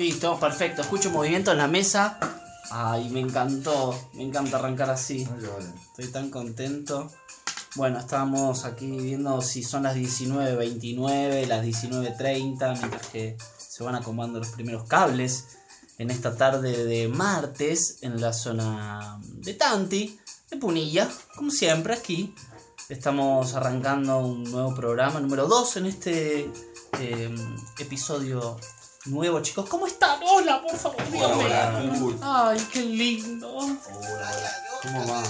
Listo, perfecto. Escucho movimiento en la mesa. Ay, me encantó. Me encanta arrancar así. Estoy tan contento. Bueno, estábamos aquí viendo si son las 19.29, las 19.30, mientras que se van acomodando los primeros cables en esta tarde de martes en la zona de Tanti, de Punilla, como siempre aquí. Estamos arrancando un nuevo programa, número 2 en este eh, episodio nuevo, chicos. ¿Cómo están? Hola, por favor, díganme. Ay, qué lindo. ¿Cómo va?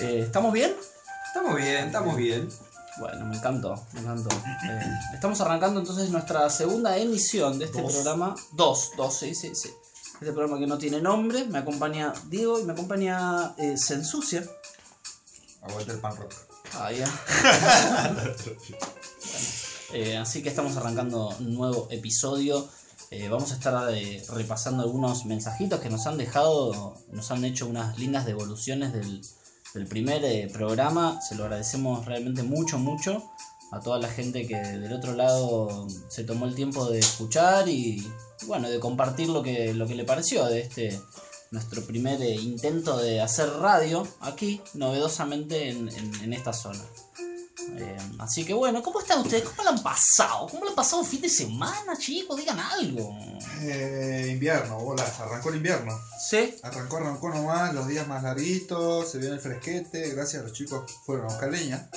Eh, ¿Estamos bien? Estamos bien, estamos bien. Bueno, me encantó, me encantó. Eh, estamos arrancando entonces nuestra segunda emisión de este Dos. programa. Dos, dos, sí, sí, sí. Este programa que no tiene nombre. Me acompaña Diego y me acompaña eh, Sensucia. Aguanta el pan rock. Ah, ya. Eh, así que estamos arrancando un nuevo episodio. Eh, vamos a estar eh, repasando algunos mensajitos que nos han dejado, nos han hecho unas lindas devoluciones del, primer programa. Se lo agradecemos realmente mucho, mucho a toda la gente que del otro lado se tomó el tiempo de escuchar y bueno, de compartir lo que, lo que le pareció de este nuestro primer intento de hacer radio aquí, novedosamente en, en- en esta zona. Eh, así que bueno, ¿cómo están ustedes? ¿Cómo lo han pasado? ¿Cómo lo han pasado el fin de semana, chicos? Digan algo. Eh, invierno, bolas, arrancó el invierno. ¿Sí? Arrancó, arrancó nomás, los días más larguitos, se viene el fresquete, gracias a los chicos fueron a buscar leña.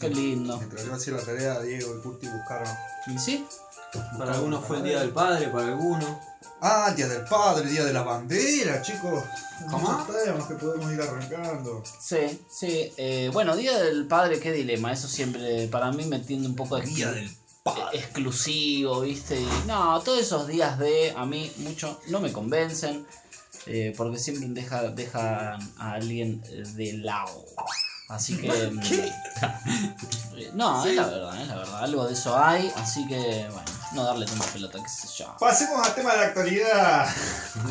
Qué lindo. Mientras yo hacía la tarea, Diego y Curti buscaron. ¿Y sí? Para algunos fue el día del padre, para algunos. Ah, día del padre, día de la bandera, chicos. ¿Cómo? Sabemos que podemos ir arrancando. Sí, sí. Eh, bueno, Día del Padre, qué dilema. Eso siempre para mí me tiende un poco exclu- eh, exclusivo, ¿viste? Y, no, todos esos días de a mí mucho no me convencen. eh, porque siempre deja, dejan a alguien eh, de lado. Así que. mm, eh, no, es la verdad, es la verdad. Algo de eso hay. Así que, bueno, no darle tanta pelota, qué sé yo. Pasemos al tema de la actualidad.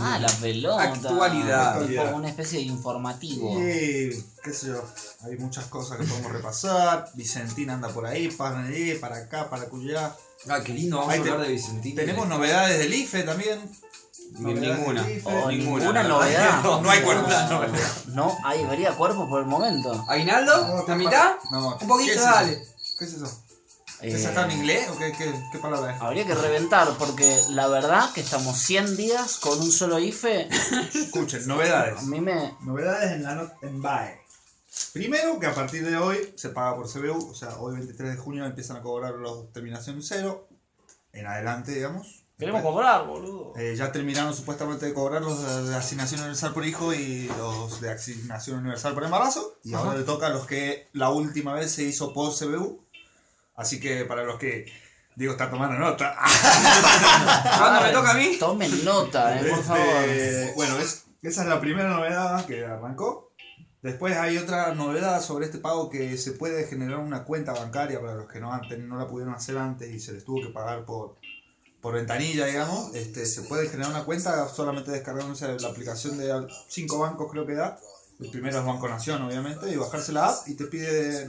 Ah, la pelota. Actualidad. Tipo una especie de informativo. Y, qué sé yo, hay muchas cosas que podemos repasar. Vicentina anda por ahí, para allí, para acá, para cuya. Ah, qué lindo, vamos Ahí a te- hablar de Vicentín. Tenemos novedades del IFE también. Ni- Ninguna. IFE. Oh, ninguna, novedad. No hay cuerpo. No, no hay, vería cuerpo por el momento. ¿Aguinaldo? ¿La mitad? No, Un ¿qué poquito, es dale. ¿Qué es eso? Eh, ¿Es acá en inglés o qué, qué, qué palabra es? Habría que reventar porque la verdad que estamos 100 días con un solo IFE. Escuchen, A novedades. mí me. Novedades en la not en BAE. Primero que a partir de hoy se paga por CBU, o sea, hoy 23 de junio empiezan a cobrar los terminación cero, en adelante, digamos. Queremos cobrar, boludo. Eh, ya terminaron supuestamente de cobrar los de, de asignación universal por hijo y los de asignación universal por embarazo. Y ahora Ajá. le toca a los que la última vez se hizo por CBU. Así que para los que Diego está tomando nota. ¿Cuándo me toca a mí? Tomen nota, eh, por Este, favor. Bueno, es, esa es la primera novedad que arrancó. Después hay otra novedad sobre este pago que se puede generar una cuenta bancaria para los que no, antes, no la pudieron hacer antes y se les tuvo que pagar por, por ventanilla, digamos. Este, se puede generar una cuenta solamente descargándose la aplicación de cinco bancos creo que da. El primero es Banco Nación, obviamente, y bajarse la app y te pide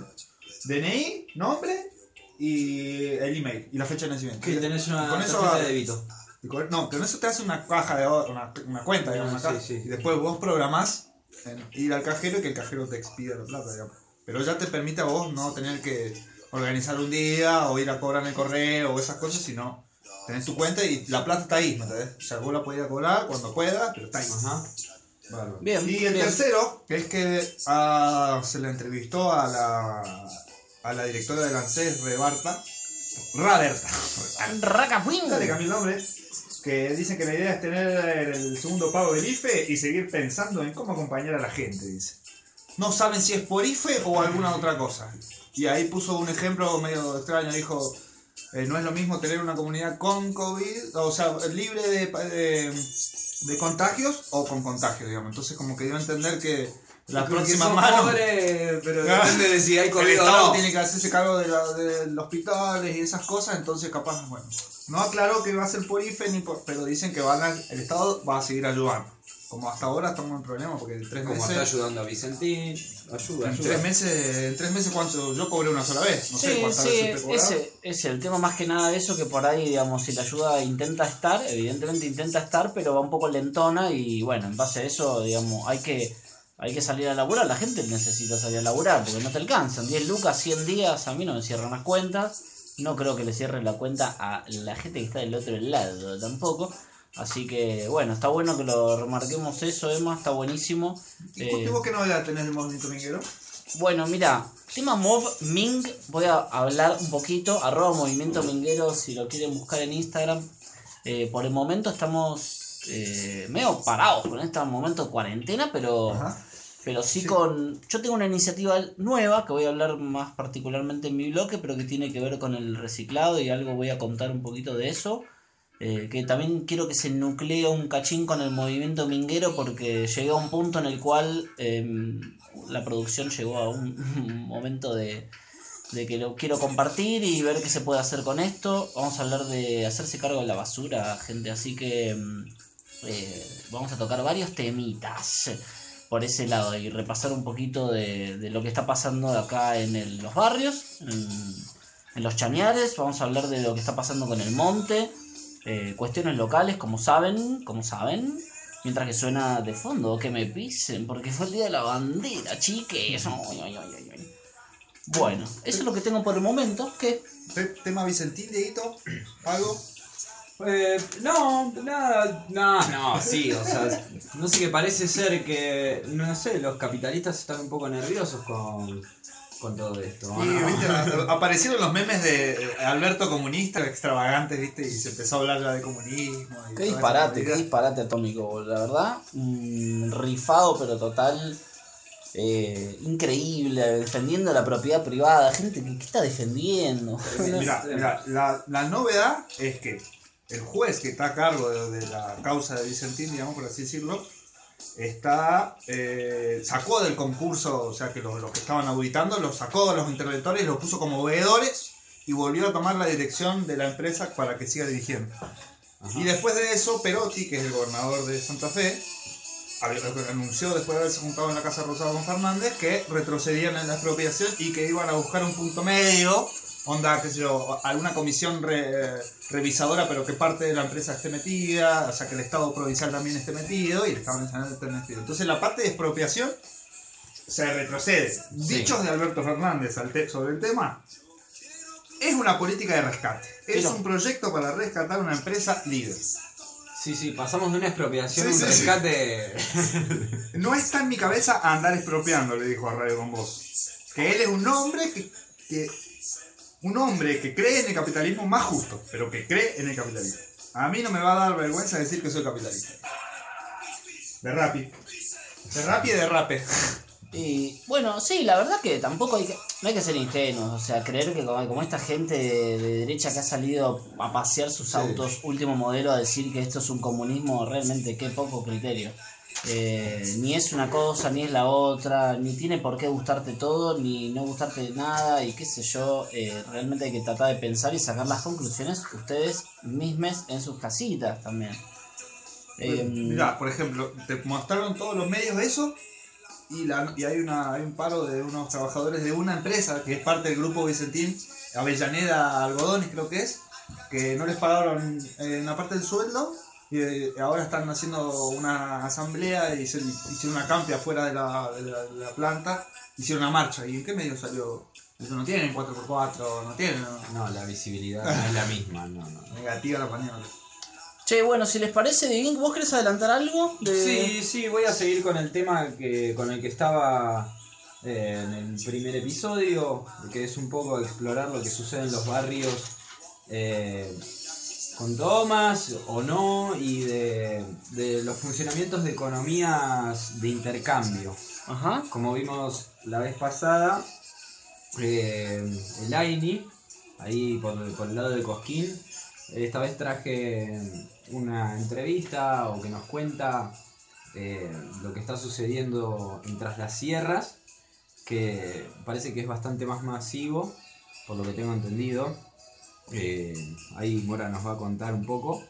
DNI, nombre y el email y la fecha de nacimiento. Que tenés una Y con eso de débito. con- no, con eso te hace una caja de ahorro, una, una cuenta, digamos, Ah, una caja. sí, sí. Y después vos programás en ir al cajero y que el cajero te expida la plata, digamos. Pero ya te permite a vos no tener que organizar un día o ir a cobrar en el correo o esas cosas, sino tenés tu cuenta y la plata está ahí, ¿me entendés? O sea, vos la podés ir a cobrar cuando puedas, pero está ahí. Ajá. Bien, Y el bien. tercero, que es que ah, se le entrevistó a la, a la directora del ANSES, Rebarta. Raberta. Ya le cambié el nombre. Que dicen que la idea es tener el segundo pago del IFE y seguir pensando en cómo acompañar a la gente, dice. No saben si es por IFE o alguna otra cosa. Y ahí puso un ejemplo medio extraño, dijo, eh, no es lo mismo tener una comunidad con COVID, o sea, libre de, de, de contagios o con contagios, digamos. Entonces como que dio a entender que la próxima mano... pobre, pero Ah. depende de si hay El COVID o Estado no. tiene que hacerse cargo de, la- de los hospitales y esas cosas, entonces capaz, bueno. No aclaró que va a ser por IFE, ni por, pero dicen que van a- el Estado va a seguir ayudando. como hasta ahora estamos en problemas porque en tres Como está meses. ayudando a Vicentín. Ayuda, En ayuda. tres meses, en tres meses cuánto, yo cobré una sola vez, no sé cuántas sí, veces te ese es el tema más que nada de eso que por ahí, digamos, si la ayuda intenta estar, evidentemente intenta estar, pero va un poco lentona y bueno, en base a eso, digamos, hay que hay que salir a laburar, la gente necesita salir a laburar porque no te alcanzan, 10 lucas, 100 días, a mí no me cierran las cuentas, no creo que le cierren la cuenta a la gente que está del otro lado tampoco. Así que bueno, está bueno que lo remarquemos eso, Emma, está buenísimo. ¿Y Eh, vos qué novedad tenés del movimiento minguero? bueno, mira, tema Mov Ming, voy a hablar un poquito, arroba movimiento minguero si lo quieren buscar en Instagram. Eh, por el momento estamos eh, medio parados con este momento de cuarentena, pero, Ajá. pero sí, con... Yo tengo una iniciativa nueva que voy a hablar más particularmente en mi bloque, pero que tiene que ver con el reciclado y algo voy a contar un poquito de eso. Eh, que también quiero que se nuclee un cachín con el movimiento minguero porque llegué a un punto en el cual em, la producción llegó a un, un momento de, de que lo quiero compartir y ver qué se puede hacer con esto. Vamos a hablar de hacerse cargo de la basura, gente, así que em, eh, vamos a tocar varios temitas por ese lado y repasar un poquito de, lo que está pasando acá en los barrios, en, los chañares, vamos a hablar de lo que está pasando con el monte, eh, cuestiones locales, como saben, como saben, mientras que suena de fondo, que me pisen, porque fue el día de la bandera, chiques. Ay, ay, ay. Bueno, eso es lo que tengo por el momento, que Te- Tema Vicentín, Dieguito, algo. Eh, no, nada, no, no, sí, o sea, no sé que parece ser que, no sé, los capitalistas están un poco nerviosos con, con todo esto. ¿no? viste, aparecieron los memes de eh, Alberto comunista, extravagantes, viste, y se empezó a hablar ya de comunismo. y Qué disparate, qué disparate atómico, la verdad. mm, rifado, pero total. eh, increíble, defendiendo la propiedad privada. Gente, ¿qué, qué está defendiendo? Mira, mira, la, la novedad es que el juez que está a cargo de, de la causa de Vicentín, digamos por así decirlo, está eh, sacó del concurso, o sea que los, los que estaban auditando, los sacó de los interventores, los puso como veedores y volvió a tomar la dirección de la empresa para que siga dirigiendo. Ajá. Y después de eso, Perotti, que es el gobernador de Santa Fe, anunció después de haberse juntado en la Casa Rosada con Fernández que retrocedían en la expropiación y que iban a buscar un punto medio, onda, qué sé yo, alguna comisión re- revisadora, pero que parte de la empresa esté metida, o sea, que el Estado provincial también esté metido y el Estado nacional esté metido. Entonces la parte de expropiación se retrocede. Dichos de Alberto Fernández al sobre el tema, es una política de rescate. Es un proyecto para rescatar una empresa líder. Sí, sí, pasamos de una expropiación Sí, a un sí, rescate. No está en mi cabeza andar expropiando, le dijo a Radio con vos. Que él es un hombre que, que- un hombre que cree en el capitalismo más justo, pero que cree en el capitalismo. A mí no me va a dar vergüenza decir que soy capitalista. De rapi. De rapi y de rape. Y bueno, sí, la verdad que tampoco hay que, no hay que ser ingenuos, o sea, creer que como, como esta gente de, de derecha que ha salido a pasear sus autos último modelo a decir que esto es un comunismo, realmente qué poco criterio. Eh, ni es una cosa, ni es la otra, ni tiene por qué gustarte todo, ni no gustarte nada, y qué sé yo, eh, realmente hay que tratar de pensar y sacar las conclusiones ustedes mismos en sus casitas también. Eh, Mirá, por ejemplo, te mostraron todos los medios de eso y, la, y hay, una, hay un paro de unos trabajadores de una empresa que es parte del grupo Vicentín, Avellaneda Algodones creo que es, que no les pagaron eh, una parte del sueldo y eh, ahora están haciendo una asamblea y se- hicieron una campia afuera de la, de la- de la planta, hicieron una marcha. ¿Y en qué medio salió? Eso no tienen 4x4, no tienen no. No, la visibilidad no es la misma, no, no. negativa la pañola. Che, bueno, si les parece, Divin, ¿vos querés adelantar algo? De... Sí, sí, voy a seguir con el tema que, con el que estaba eh, en el primer episodio, que es un poco explorar lo que sucede en los barrios eh, con tomas o no y de, de los funcionamientos de economías de intercambio. Ajá. Como vimos la vez pasada, eh, el AINI, ahí por, por el lado de Cosquín, esta vez traje una entrevista o que nos cuenta eh, lo que está sucediendo en Tras las Sierras, que parece que es bastante más masivo, por lo que tengo entendido. Eh, ahí Mora nos va a contar un poco.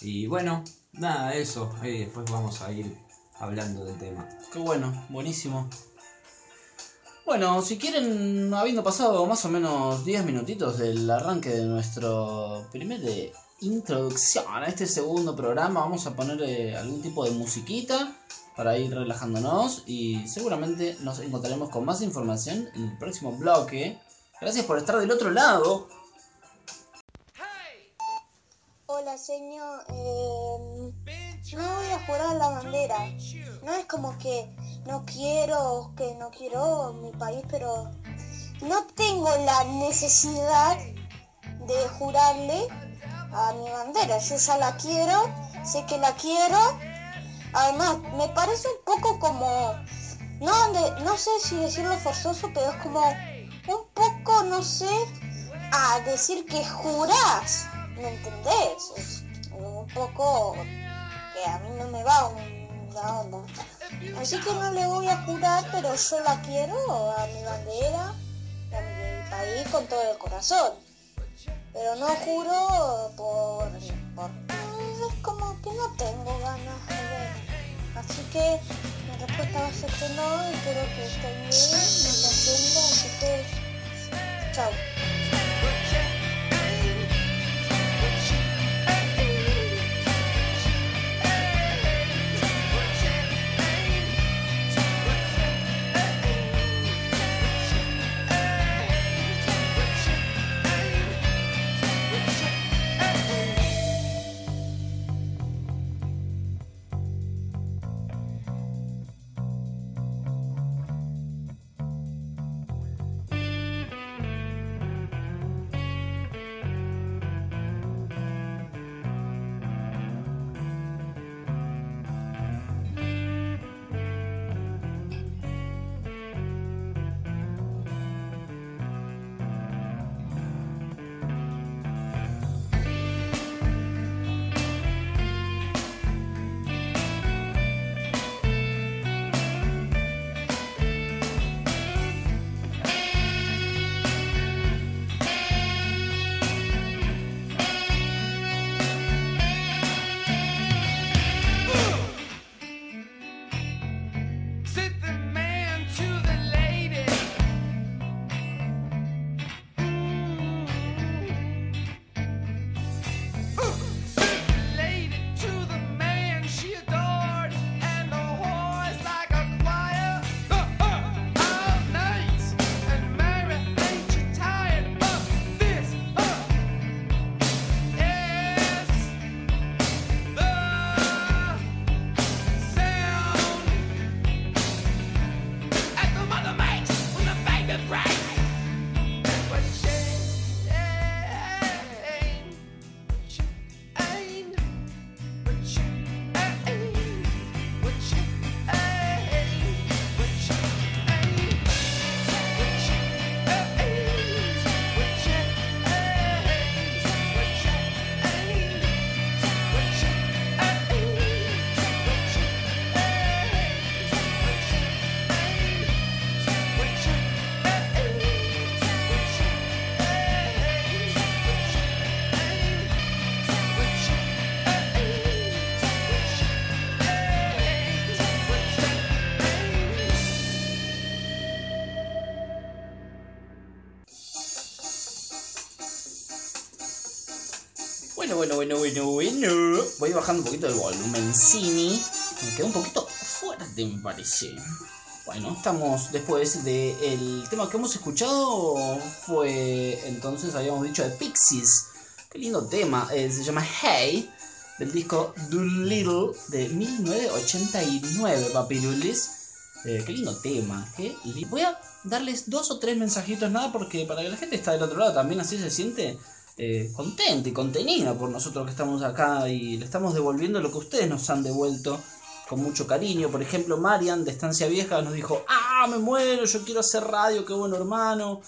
Y bueno, nada, eso. Ahí después vamos a ir hablando del tema. Qué bueno, buenísimo. Bueno, si quieren, habiendo pasado más o menos 10 minutitos del arranque de nuestro primer de introducción a este segundo programa, vamos a poner eh, algún tipo de musiquita para ir relajándonos y seguramente nos encontraremos con más información en el próximo bloque. Gracias por estar del otro lado. Hola, señor. Eh, no voy a jurar la bandera. No es como que no quiero, que no quiero mi país, pero no tengo la necesidad de jurarle a mi bandera. Yo ya la quiero, sé que la quiero. Además, me parece un poco como, no, no sé si decirlo forzoso, pero es como un poco, no sé, a decir que jurás. ¿Me entendés? Es un poco que a mí no me va la onda. Así que no le voy a jurar, pero yo la quiero a mi bandera, a mi país con todo el corazón. Pero no juro por, por es como que no tengo ganas de ver. Así que mi respuesta va a ser que no, y espero que estén bien, no se ofendan, así que chao. Bueno, bueno, bueno, bueno. Voy bajando un poquito el volumen cine. Me quedó un poquito fuerte, me parece. Bueno, estamos después del tema que hemos escuchado. Fue entonces, habíamos dicho, de Pixies. Qué lindo tema. eh, se llama Hey. Del disco Doolittle de 1989, papirulis. Eh, qué lindo tema. Li- Voy a darles dos o tres mensajitos nada porque para que la gente está del otro lado también así se siente eh, contenta y contenida por nosotros que estamos acá y le estamos devolviendo lo que ustedes nos han devuelto con mucho cariño. Por ejemplo, Marian de Estancia Vieja nos dijo, ah, me muero, yo quiero hacer radio, qué bueno hermano.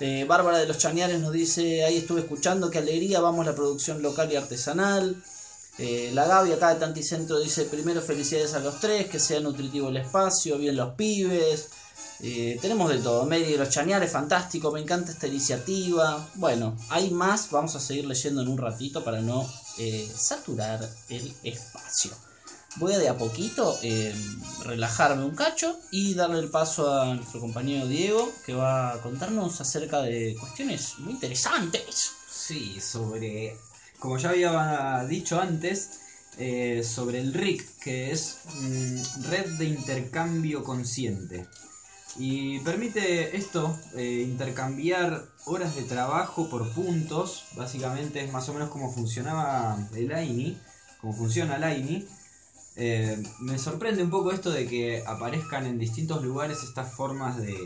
Eh, Bárbara de los Chañares nos dice, ahí estuve escuchando, qué alegría, vamos la producción local y artesanal. Eh, la Gaby acá de Tanticentro dice, primero felicidades a los tres, que sea nutritivo el espacio, bien los pibes. Eh, tenemos de todo, Mary los Chañares, fantástico, me encanta esta iniciativa. Bueno, hay más, vamos a seguir leyendo en un ratito para no eh, saturar el espacio. voy a de a poquito eh, relajarme un cacho y darle el paso a nuestro compañero Diego que va a contarnos acerca de cuestiones muy interesantes. Sí, sobre. Como ya había dicho antes, eh, sobre el RIC, que es mm, Red de Intercambio Consciente. Y permite esto, eh, intercambiar horas de trabajo por puntos. Básicamente es más o menos como funcionaba el AINI, como funciona el AINI. Eh, me sorprende un poco esto de que aparezcan en distintos lugares estas formas de,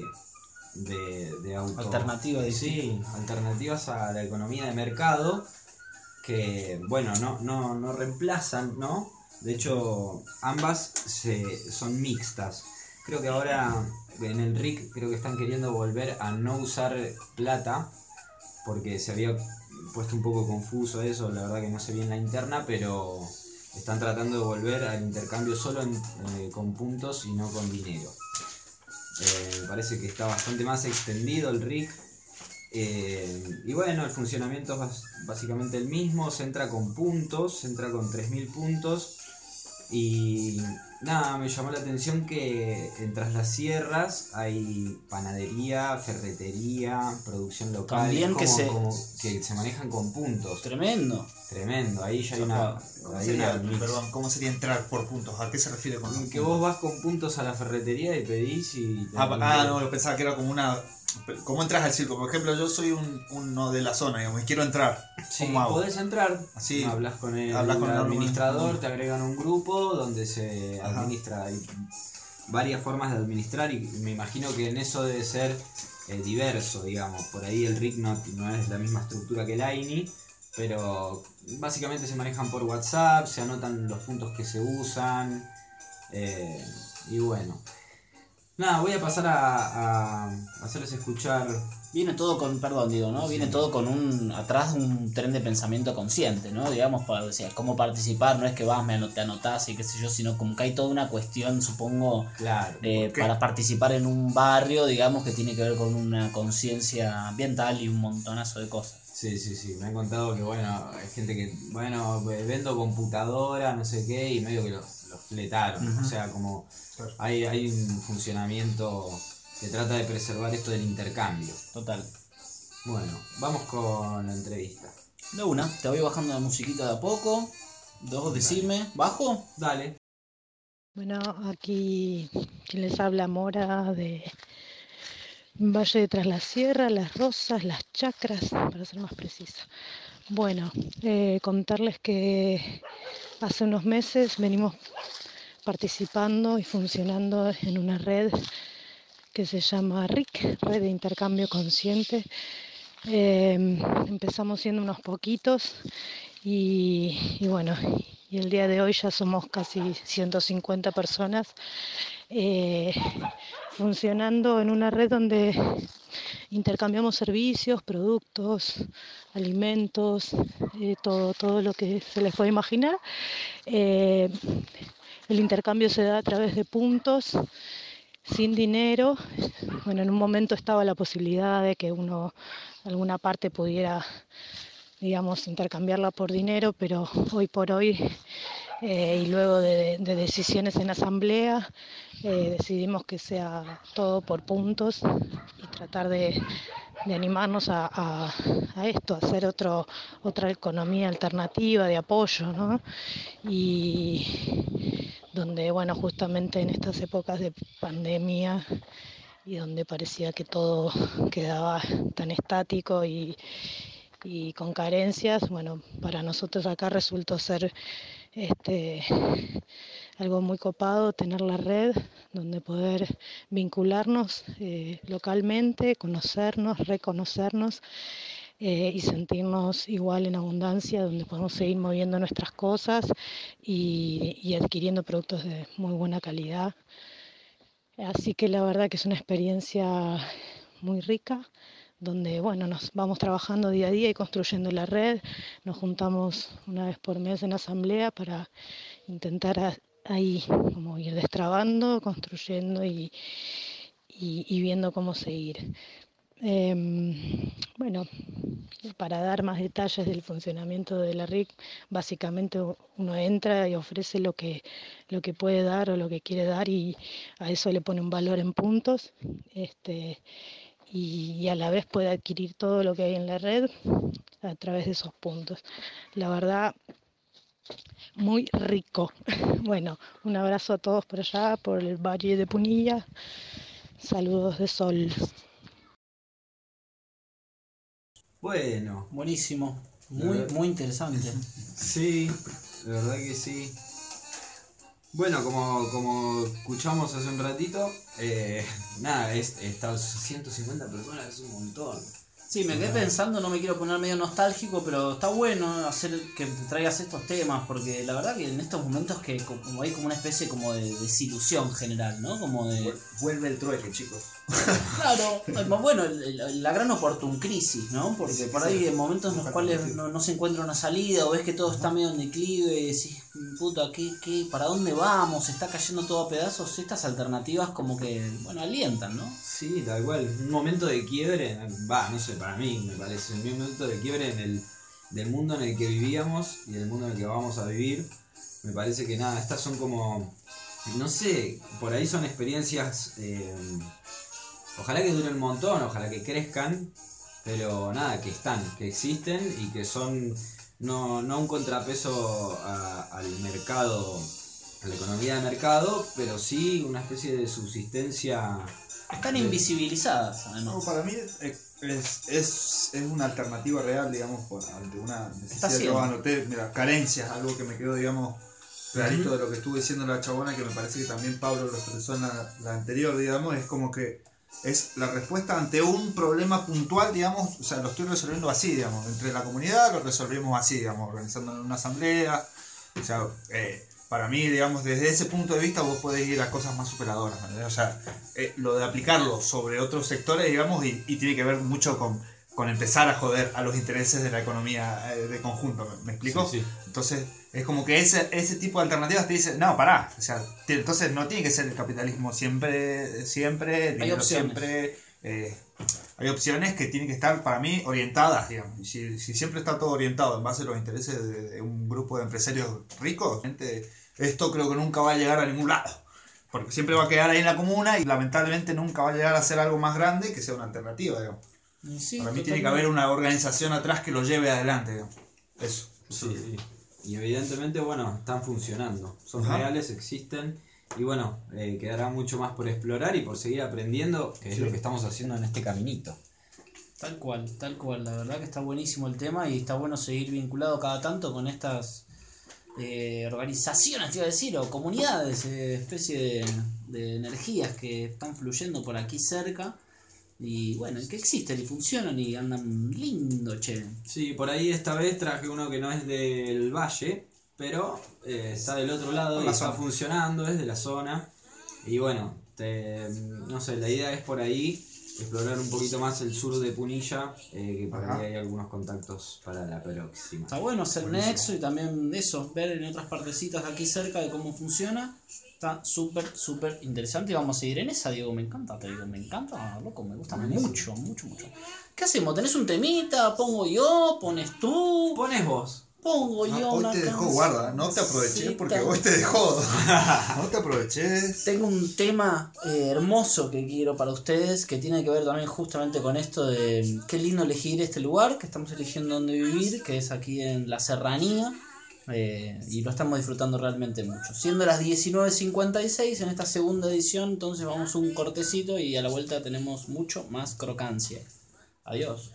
de, de auto... Alternativas, Sí, alternativas a la economía de mercado que, bueno, no, no, no reemplazan, ¿no? De hecho, ambas se, son mixtas. Creo que ahora en el RIC creo que están queriendo volver a no usar plata porque se había puesto un poco confuso eso, la verdad que no sé bien la interna, pero están tratando de volver al intercambio solo eh, con puntos y no con dinero. Eh, parece que está bastante más extendido el RIC. Eh, y bueno, el funcionamiento es básicamente el mismo, se entra con puntos, se entra con 3.000 puntos. Y nada, me llamó la atención que en Tras las Sierras hay panadería, ferretería, producción local. También que se- como que se manejan con puntos. Tremendo. Tremendo, ahí ya hay una... ¿Cómo hay sería, una mix. perdón, ¿cómo sería entrar por puntos? ¿A qué se refiere con Que puntos? vos vas con puntos a la ferretería y pedís y... Ah, ah, no, yo pensaba que era como una. ¿Cómo entras al circo? Por ejemplo, yo soy un, uno de la zona, digamos, y quiero entrar. Sí, ¿Cómo hago? podés entrar, Así, hablas con el, hablas con el administrador, te agregan un grupo donde se Ajá. administra. Hay varias formas de administrar y me imagino que en eso debe ser eh, diverso, digamos. Por ahí el RIC no, no es la misma estructura que el AINI, pero básicamente se manejan por WhatsApp, se anotan los puntos que se usan eh, y bueno. Nada, voy a pasar a, a hacerles escuchar Viene todo con, perdón, digo, ¿no? Viene todo con un, atrás un tren de pensamiento consciente, ¿no? Digamos, para, o sea, cómo participar, no es que vas, me anot- te anotás y qué sé yo, sino como que hay toda una cuestión, supongo, para participar en un barrio, digamos, que tiene que ver con una conciencia ambiental y un montonazo de cosas. Sí, sí, sí, me han contado que bueno, hay gente que, bueno, ve- vendo computadora, no sé qué, y medio que los, fletaron. Ujú. O sea, como hay, hay un funcionamiento que trata de preservar esto del intercambio. Total. Bueno, vamos con la entrevista. De una, te voy bajando la musiquita de a poco. Dos, decime, ¿bajo? Dale. Bueno, aquí quien les habla Mora de Valle de Tras la Sierra, Las Rosas, Las Chacras, para ser más precisa. Bueno, eh, contarles que hace unos meses venimos participando y funcionando en una red que se llama RIC, Red de Intercambio Consciente. Eh, empezamos siendo unos poquitos y, y bueno, y el día de hoy ya somos casi 150 personas eh, funcionando en una red donde intercambiamos servicios, productos, alimentos, eh, todo, todo lo que se les puede imaginar. Eh, el intercambio se da a través de puntos, sin dinero. Bueno, en un momento estaba la posibilidad de que uno, alguna parte pudiera, digamos, intercambiarla por dinero, pero hoy por hoy, eh, y luego de, de decisiones en asamblea, eh, decidimos que sea todo por puntos y tratar de, de animarnos a, a- a esto, a hacer otro, otra economía alternativa de apoyo, ¿no? Y donde, bueno, justamente en estas épocas de pandemia y donde parecía que todo quedaba tan estático y, y con carencias, bueno, para nosotros acá resultó ser este algo muy copado tener la red donde poder vincularnos eh, localmente, conocernos, reconocernos eh, y sentirnos igual en abundancia, donde podemos seguir moviendo nuestras cosas y, y adquiriendo productos de muy buena calidad. Así que la verdad que es una experiencia muy rica, donde bueno, nos vamos trabajando día a día y construyendo la red. Nos juntamos una vez por mes en asamblea para intentar ahí como ir destrabando, construyendo y, y- viendo cómo seguir. Em, bueno, para dar más detalles del funcionamiento de la RIC, básicamente uno entra y ofrece lo que, lo que puede dar o lo que quiere dar y a eso le pone un valor en puntos. Este, y, y a la vez puede adquirir todo lo que hay en la red a través de esos puntos. La verdad, muy rico. Bueno, un abrazo a todos por allá, por el Valle de Punilla. Saludos de sol. Bueno, Buenísimo. Muy, muy interesante. sí, de verdad que sí. Bueno, como, como escuchamos hace un ratito, eh, nada, es, estas 150 personas es un montón. Sí, me quedé pensando, no me quiero poner medio nostálgico, pero está bueno hacer que traigas estos temas, porque la verdad que en estos momentos que como hay como una especie como de desilusión general, ¿no? Como de... Vuelve el trueque, chicos. Claro, bueno, la gran oportun crisis, ¿no? Porque por ahí en momentos en los cuales no, no se encuentra una salida o ves que todo está medio en declive y decís, puta, ¿qué, qué, ¿para dónde vamos? Está cayendo todo a pedazos. Estas alternativas como que, bueno, alientan, ¿no? Sí, tal cual. Un momento de quiebre, va, no sé, para mí me parece, un momento de quiebre en el del mundo en el que vivíamos y del mundo en el que vamos a vivir. Me parece que nada, estas son como, no sé, por ahí son experiencias, eh, ojalá que duren un montón, ojalá que crezcan, pero nada, que están, que existen y que son no, no un contrapeso a- al mercado, a la economía de mercado, pero sí una especie de subsistencia Están invisibilizadas, No, además. para mí es, es, es, es una alternativa real, digamos, por, ante una necesidad. Yo anoté, mira, carencias, algo que me quedó, digamos, clarito de lo que estuvo diciendo la chabona, que me parece que también Pablo lo expresó en la, la anterior, digamos, es como que es la respuesta ante un problema puntual, digamos, o sea, lo estoy resolviendo así, digamos, entre la comunidad lo resolvimos así, digamos, organizando en una asamblea, o sea, eh, para mí, digamos, desde ese punto de vista vos podés ir a cosas más superadoras, o sea, eh, lo de aplicarlo sobre otros sectores, digamos, y, y tiene que ver mucho con, con empezar a joder a los intereses de la economía eh, de conjunto, ¿me, me explico? Sí, sí. Entonces, es como que ese, ese tipo de alternativas te dicen, no, pará, o sea, te- entonces no tiene que ser el capitalismo siempre, siempre, el dinero opciones. siempre. eh, hay opciones que tienen que estar, para mí, orientadas, digamos. Si, si siempre está todo orientado en base a los intereses de, de un grupo de empresarios ricos, gente, esto creo que nunca va a llegar a ningún lado. Porque siempre va a quedar ahí en la comuna y lamentablemente nunca va a llegar a ser algo más grande que sea una alternativa, digamos. Sí, Para mí tiene que haber una organización atrás que lo lleve adelante, digamos. Eso. Sí, sí. Y evidentemente, bueno, están funcionando. Son Ajá. reales, existen. Y bueno, eh, quedará mucho más por explorar y por seguir aprendiendo, que es lo que estamos haciendo en este caminito. Tal cual, tal cual. La verdad que está buenísimo el tema y está bueno seguir vinculado cada tanto con estas eh, organizaciones, te iba a decir, o comunidades, eh, especie de, de energías que están fluyendo por aquí cerca. Y bueno, que existen y funcionan y andan lindo, che. Sí, por ahí esta vez traje uno que no es del valle, pero eh, está del otro lado y está funcionando, es de la zona. Y bueno, te- no sé, la idea es por ahí explorar un poquito más el sur de Punilla, eh, que por Ajá. ahí hay algunos contactos para la próxima. Está bueno hacer nexo y también eso, ver en otras partecitas de aquí cerca de cómo funciona. Está súper, súper interesante y vamos a seguir en esa, Diego. Me encanta, te digo, me encanta, loco, me gusta mucho, mucho, mucho. ¿Qué hacemos? ¿Tenés un temita? ¿Pongo yo? ¿Pones tú? Pones vos. Pongo Ah, yo hoy una te dejó guarda, no te aproveché porque hoy te dejó. No te aproveches. Tengo un tema eh, hermoso que quiero para ustedes que tiene que ver también justamente con esto de qué lindo elegir este lugar que estamos eligiendo donde vivir, que es aquí en la serranía. Eh, y lo estamos disfrutando realmente mucho. Siendo las 19.56 en esta segunda edición, entonces vamos un cortecito y a la vuelta tenemos mucho más crocancia. Adiós.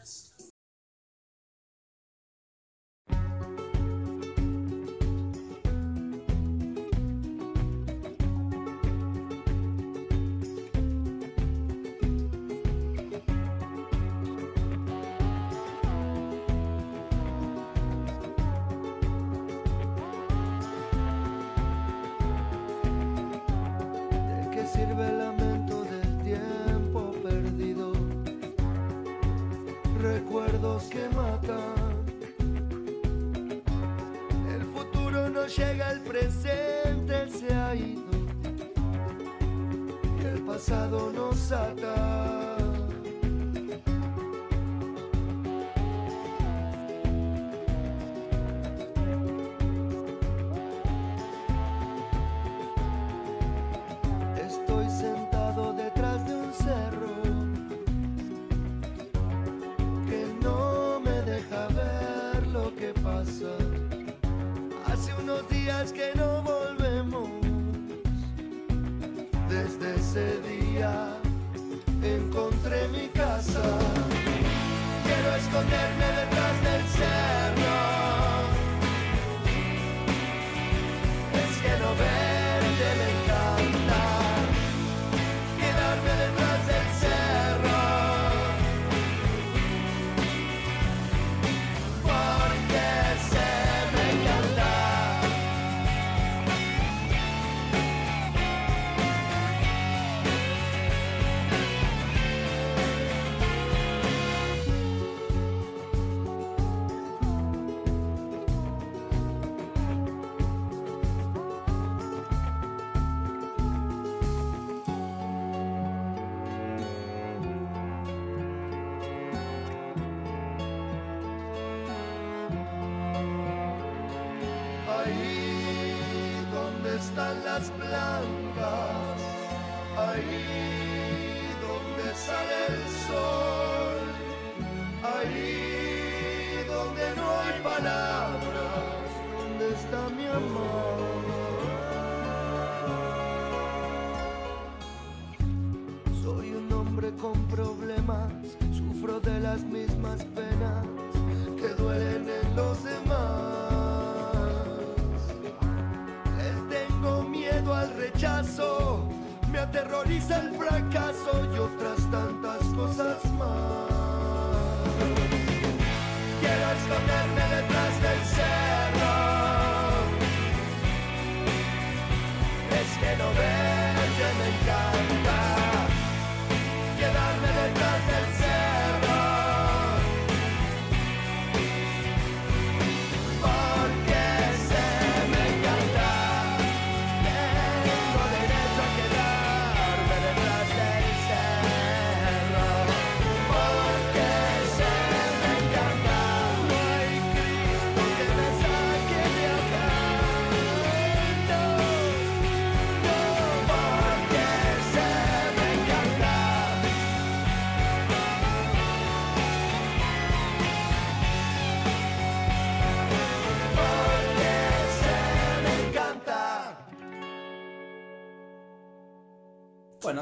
Me aterroriza el fracaso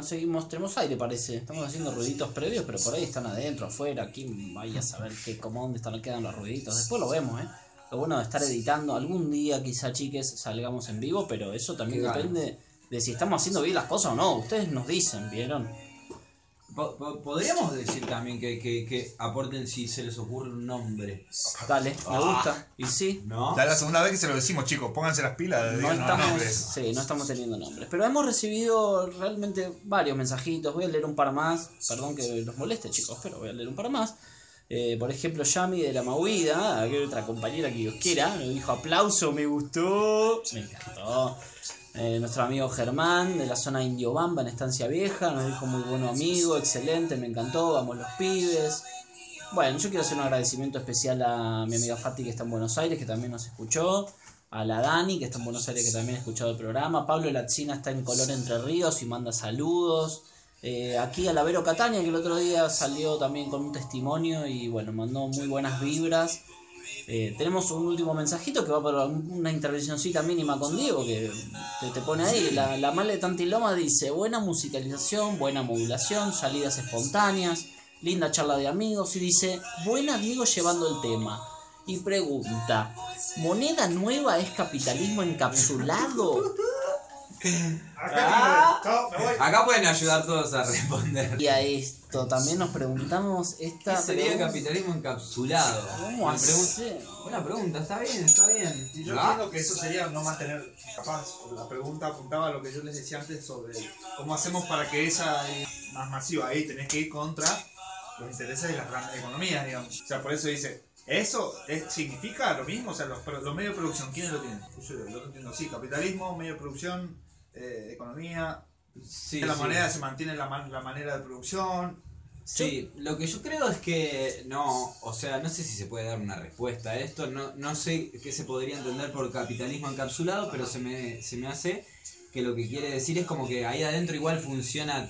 seguimos, tenemos aire parece. Estamos haciendo ruiditos previos, pero por ahí están adentro, afuera. Aquí vaya a saber qué, cómo dónde están, quedan los ruiditos. Después lo vemos, ¿eh? Lo bueno de estar editando. Algún día quizá, chiques, salgamos en vivo, pero eso también depende de si estamos haciendo bien las cosas o no. Ustedes nos dicen, ¿vieron? Po- po- Podríamos decir también que, que, que aporten si se les ocurre un nombre. Dale, me gusta. Y sí, ¿No? Ya es la segunda vez que se lo decimos, chicos. Pónganse las pilas. no digan los estamos, nombres. sí, no estamos teniendo nombres. Pero hemos recibido realmente varios mensajitos. Voy a leer un par más. Perdón que los moleste, chicos, pero voy a leer un par más. Eh, por ejemplo, Yami de la Mahuida, que otra compañera que Dios quiera, me dijo aplauso, me gustó, me encantó. Eh, nuestro amigo Germán de la zona Indiobamba en Estancia Vieja nos dijo muy bueno amigo, excelente, me encantó, vamos los pibes. Bueno, yo quiero hacer un agradecimiento especial a mi amiga Fati que está en Buenos Aires, que también nos escuchó. A la Dani, que está en Buenos Aires, que también ha escuchado el programa. Pablo Latzina está en Color Entre Ríos y manda saludos. Eh, aquí a la Vero Catania, que el otro día salió también con un testimonio y bueno, mandó muy buenas vibras. Eh, tenemos un último mensajito que va para un- una intervencioncita mínima con Diego, que te, pone ahí. La, la Male de Tantiloma dice, buena musicalización, buena modulación, salidas espontáneas, linda charla de amigos. Y dice, buena Diego llevando el tema. Y pregunta, ¿moneda nueva es capitalismo encapsulado? Acá, voy. Acá pueden ayudar todos a responder. Y a esto también nos preguntamos esta ¿Qué sería pregunta- capitalismo encapsulado? ¿Cómo Una hacer? pregunta- Buena pregunta, está bien, está bien. Y yo ¿Ah? entiendo que eso sería no más tener, capaz, la pregunta apuntaba a lo que yo les decía antes sobre cómo hacemos para que esa es más masiva. Ahí tenés que ir contra los intereses de las grandes economías, digamos. O sea, por eso dice, ¿eso es- significa lo mismo? O sea, los medios de producción, ¿quiénes lo tienen? Yo, yo lo entiendo así, capitalismo, medio de producción, eh, economía, Sí, la sí. moneda se mantiene la, man- la manera de producción. Sí, lo que yo creo es que no, o sea, no sé si se puede dar una respuesta a esto, no, no sé qué se podría entender por capitalismo encapsulado, pero se me, se me hace que lo que quiere decir es como que ahí adentro igual funciona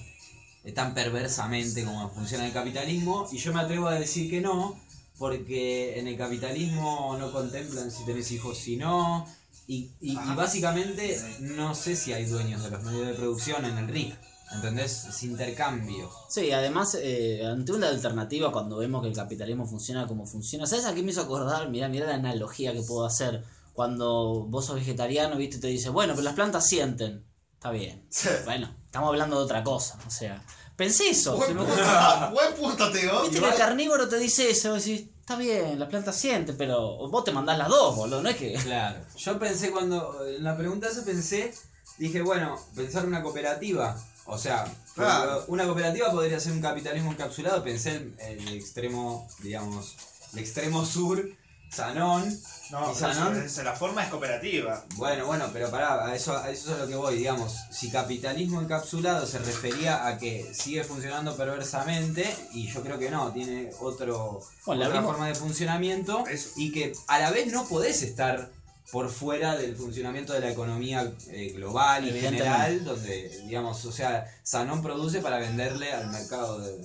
eh, tan perversamente como funciona el capitalismo, y yo me atrevo a decir que no, porque en el capitalismo no contemplan si tenés hijos si no, Y, y- y básicamente no sé si hay dueños de los medios de producción en el RIC. ¿Entendés? Es intercambio. Sí, además, eh, ante una alternativa, cuando vemos que el capitalismo funciona como funciona, ¿sabes a qué me hizo acordar? Mira, mira la analogía que puedo hacer. Cuando vos sos vegetariano, viste, te dice, bueno, pero las plantas sienten. Está bien. Sí. Bueno, estamos hablando de otra cosa. O sea, pensé eso. se Buen me punto, ocurrió. buen. Viste que el carnívoro te dice eso, decís, está bien, las plantas sienten, pero vos te mandás las dos, boludo, no es que... Claro. Yo pensé cuando. En la pregunta esa pensé. Dije, bueno, pensar una cooperativa. O sea, Claro. una cooperativa podría ser un capitalismo encapsulado. Pensé en el extremo, digamos, el extremo sur, Sanón. No, ¿Y Sanón? la forma es cooperativa. Bueno, bueno, pero pará, a eso, a eso es a lo que voy, digamos. Si capitalismo encapsulado se refería a que sigue funcionando perversamente, y yo creo que no, tiene otro, Bueno, otra forma de funcionamiento, Eso. y que a la vez no podés estar por fuera del funcionamiento de la economía eh, global y general, donde, digamos, o sea, Sanón produce para venderle al mercado. de-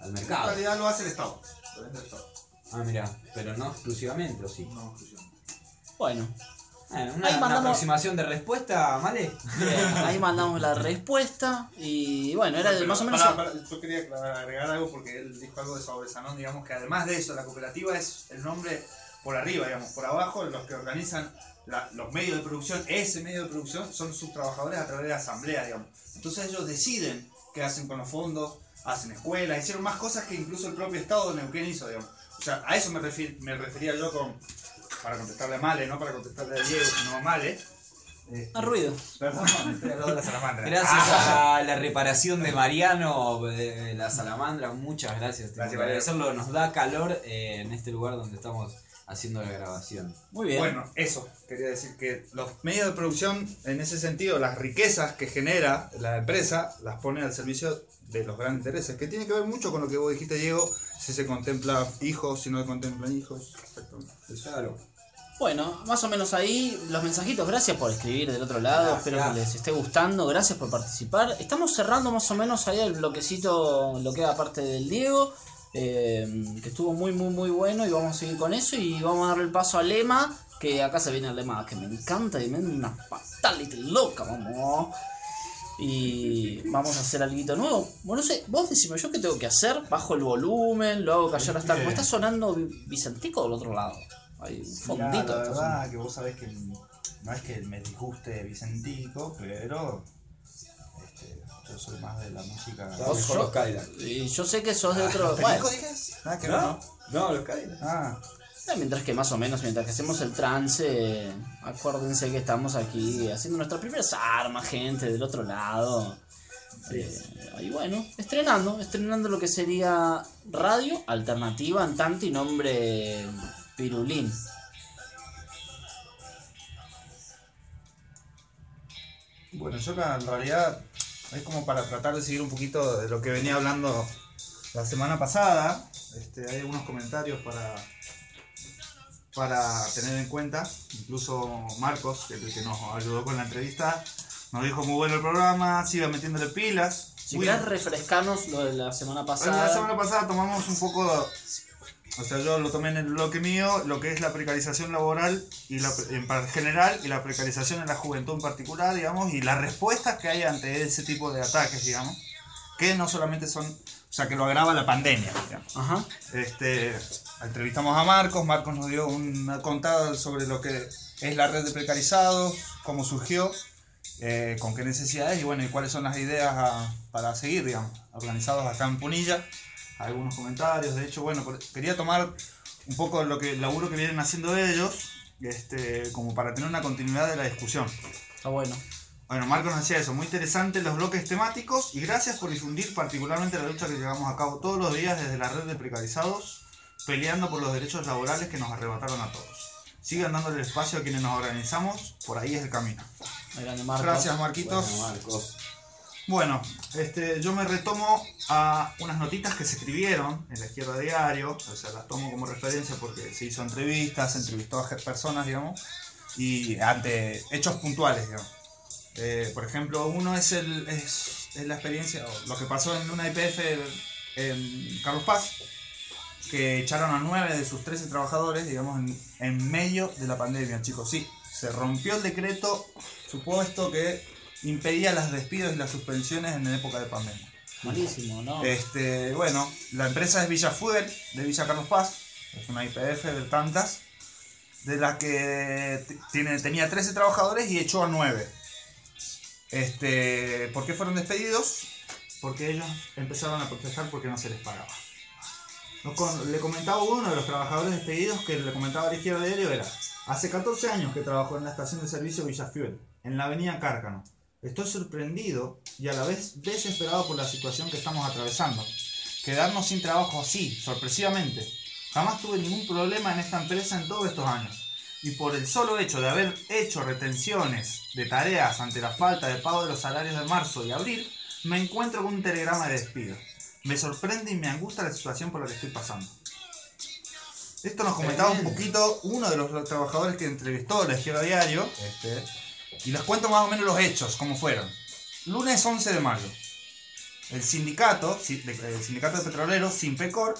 al En mercado. realidad lo hace el Estado. Lo vende el Estado. Ah, mira, pero no exclusivamente, ¿o sí? No, exclusión. Bueno, Bueno, una, Ahí una mandamos- aproximación de respuesta, ¿vale? bien, ahí mandamos la respuesta y bueno, era de Pero, más o menos... pará, yo quería agregar algo porque él dijo algo de sobre Sanón, digamos que además de eso, la cooperativa es el nombre por arriba, digamos, por abajo, los que organizan la- los medios de producción, ese medio de producción son sus trabajadores a través de asamblea, digamos. Entonces ellos deciden qué hacen con los fondos, hacen escuelas, hicieron más cosas que incluso el propio Estado de Neuquén hizo, digamos. Sea, a eso me, refería yo con, para contestarle a Male, no para contestarle a Diego, sino a Male. Este, A ruido. Perdón, estoy hablando de la salamandra. Gracias Ah. a la reparación de Mariano, de la salamandra, muchas gracias. Tengo Gracias, agradecerlo, nos da calor eh, en este lugar donde estamos haciendo la grabación. Muy bien. Bueno, eso, quería decir que los medios de producción, en ese sentido, las riquezas que genera la empresa, las pone al servicio de los grandes intereses, que tiene que ver mucho con lo que vos dijiste, Diego, si se contempla hijos, si no se contemplan hijos. Claro. Bueno, más o menos ahí los mensajitos. Gracias por escribir del otro lado. Gracias. Espero que les esté gustando. Gracias por participar. Estamos cerrando más o menos ahí el bloquecito, lo que era parte del Diego. eh, que estuvo muy, muy, muy bueno. Y vamos a seguir con eso. Y vamos a darle el paso al lema. Que acá se viene el lema que me encanta. Y me da una fatality loca. Vamos. Y vamos a hacer algo nuevo. Bueno, no sé, vos decime yo qué tengo que hacer. Bajo el volumen, lo hago callar hasta. Como está sonando Vi- Vicentico del otro lado. Hay un Mirá, fondito. la está verdad que vos sabés que no es que me disguste Vicentico, pero este, yo soy más de la música. Vos yo- los Cadillac. Y yo sé que sos de otro. ¿Los Bueno, dije? Nada que ¿no? No, los Cadillac. Ah, mientras que más o menos, mientras que hacemos el trance, acuérdense que estamos aquí haciendo nuestras primeras armas, gente, del otro lado. Eh, y bueno, estrenando, estrenando lo que sería radio alternativa en tanto y nombre Pirulín. Bueno, yo en realidad es como para tratar de seguir un poquito de lo que venía hablando la semana pasada. Este, hay algunos comentarios para, para tener en cuenta. Incluso Marcos, el que nos ayudó con la entrevista, nos dijo muy bueno el programa, siga metiéndole pilas. Si querés refrescarnos lo de la semana pasada. la semana pasada tomamos un poco, o sea, yo lo tomé en el bloque mío, lo que es la precarización laboral y la, en general y la precarización en la juventud en particular, digamos, y las respuestas que hay ante ese tipo de ataques, digamos, que no solamente son, o sea, que lo agrava la pandemia, digamos. Ajá. Este, entrevistamos a Marcos, Marcos nos dio una contada sobre lo que es la red de precarizados, cómo surgió, eh, con qué necesidades y bueno, y cuáles son las ideas a- para seguir, digamos, organizados acá en Punilla. Algunos comentarios, de hecho, bueno, quería tomar un poco lo que el laburo que vienen haciendo ellos, este, como para tener una continuidad de la discusión. Está bueno. Bueno, Marcos nos decía eso, muy interesante los bloques temáticos y gracias por difundir particularmente la lucha que llevamos a cabo todos los días desde la red de precarizados, peleando por los derechos laborales que nos arrebataron a todos. Sigan dándole espacio a quienes nos organizamos, por ahí es el camino. Marcos. Gracias Marquitos. Bueno, Marcos. Bueno, este, yo me retomo a unas notitas que se escribieron en la izquierda diario, o sea, las tomo como referencia porque se hizo entrevistas, se entrevistó a personas, digamos, y ante hechos puntuales, digamos. Eh, por ejemplo, uno es, el, es, es la experiencia, o lo que pasó en una IPF en Carlos Paz, que echaron a nueve de sus 13 trabajadores, digamos, en, en medio de la pandemia, chicos. Sí, se rompió el decreto supuesto que impedía los despidos y las suspensiones en época de pandemia. Malísimo, ¿no? Este, bueno, la empresa es Villa Fuel, de Villa Carlos Paz, es una IPF de tantas, de la que tiene, tenía 13 trabajadores y echó a 9. Este, ¿Por qué fueron despedidos? Porque ellos empezaron a protestar porque no se les pagaba. Le comentaba uno de los trabajadores despedidos que le comentaba a la izquierda diario era, hace 14 años que trabajó en la estación de servicio Villa Fuel, en la avenida Cárcano. Estoy sorprendido y a la vez desesperado por la situación que estamos atravesando. Quedarnos sin trabajo así, sorpresivamente. Jamás tuve ningún problema en esta empresa en todos estos años. Y por el solo hecho de haber hecho retenciones de tareas ante la falta de pago de los salarios de marzo y abril, me encuentro con un telegrama de despido. Me sorprende y me angustia la situación por la que estoy pasando. Esto nos comentaba un poquito uno de los trabajadores que entrevistó la izquierda diario. Este, y les cuento más o menos los hechos, cómo fueron. Lunes 11 de mayo. El sindicato, el sindicato de petroleros, Simpecor,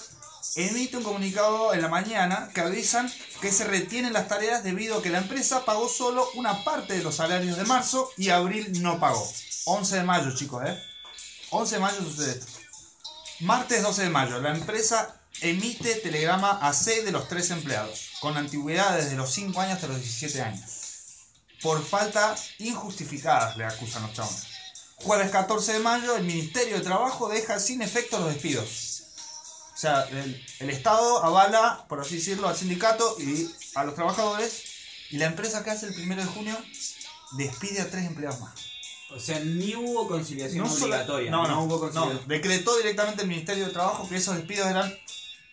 emite un comunicado en la mañana que avisan que se retienen las tareas debido a que la empresa pagó solo una parte de los salarios de marzo y abril no pagó. 11 de mayo, chicos, ¿eh? 11 de mayo sucede esto. Martes 12 de mayo, la empresa emite telegrama a 6 de los 13 empleados, con antigüedad desde los 5 años hasta los 17 años. Por faltas injustificadas, le acusan los chavales. Jueves 14 de mayo, el Ministerio de Trabajo deja sin efecto los despidos. O sea, el, el Estado avala, por así decirlo, al sindicato y a los trabajadores. Y la empresa que hace el 1 de junio despide a tres empleados más. O sea, ni hubo conciliación obligatoria. no, no, hubo no, conciliación. decretó directamente el Ministerio de Trabajo que esos despidos eran,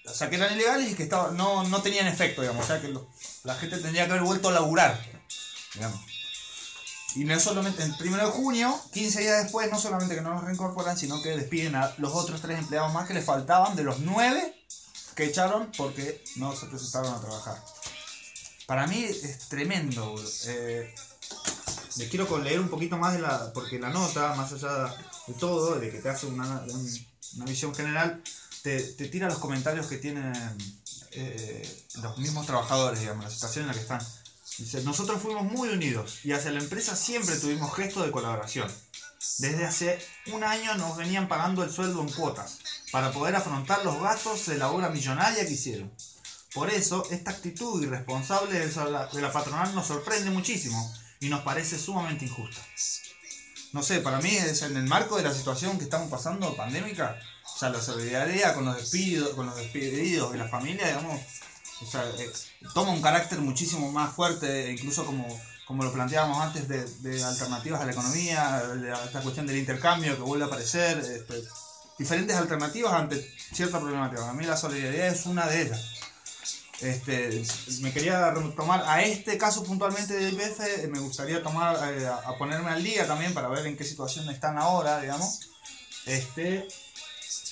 o sea, que eran ilegales y que estaba, no, no tenían efecto, digamos, o sea, que lo- la gente tendría que haber vuelto a laburar, digamos. Y no solamente, el 1 de junio, 15 días después, no solamente que no los reincorporan, sino que despiden a los otros tres empleados más que les faltaban de los nueve que echaron porque no se presentaron a trabajar. Para mí es tremendo. Eh, les quiero leer un poquito más de la. Porque la nota, más allá de todo, de que te hace una, un- una visión general, te, te tira los comentarios que tienen eh, los mismos trabajadores, digamos, la situación en la que están. Dice: Nosotros fuimos muy unidos y hacia la empresa siempre tuvimos gestos de colaboración. Desde hace un año nos venían pagando el sueldo en cuotas para poder afrontar los gastos de la obra millonaria que hicieron. Por eso, esta actitud irresponsable de la patronal nos sorprende muchísimo y nos parece sumamente injusta. No sé, para mí es en el marco de la situación que estamos pasando pandémica, o sea, la solidaridad con los despidos, con los despedidos de la familia, digamos, o sea, eh, toma un carácter muchísimo más fuerte, incluso como, como lo planteábamos antes, de, de alternativas a la economía, de esta cuestión del intercambio que vuelve a aparecer, este, diferentes alternativas ante cierta problemática. Para mí la solidaridad es una de ellas. Este, me quería retomar a este caso puntualmente de IPF, eh, me gustaría tomar eh, a, ponerme al día también para ver en qué situación están ahora, digamos. Este,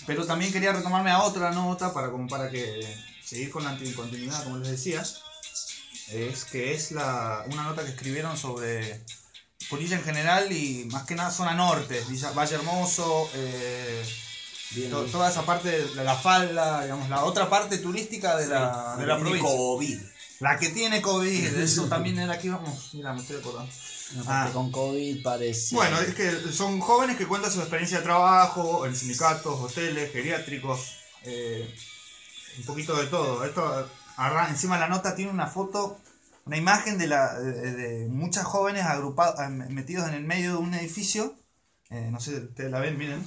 pero también quería retomarme a otra nota para como para que seguir con la continuidad, como les decía. Es que es la, una nota que escribieron sobre Polilla en general y más que nada zona norte, Valle Hermoso, eh, to- toda esa parte de la falda, digamos, la otra parte turística de la, de la Tiene provincia. COVID. La que tiene COVID, eso también era aquí, vamos, mira, me estoy acordando. Ah. con COVID parece. Bueno, es que son jóvenes que cuentan su experiencia de trabajo en sindicatos, hoteles, geriátricos, eh, un poquito de todo. Esto arran- encima la nota tiene una foto, una imagen de, la, de, de muchas jóvenes agrupadas, metidos en el medio de un edificio. Eh, no sé, ustedes la ven, miren.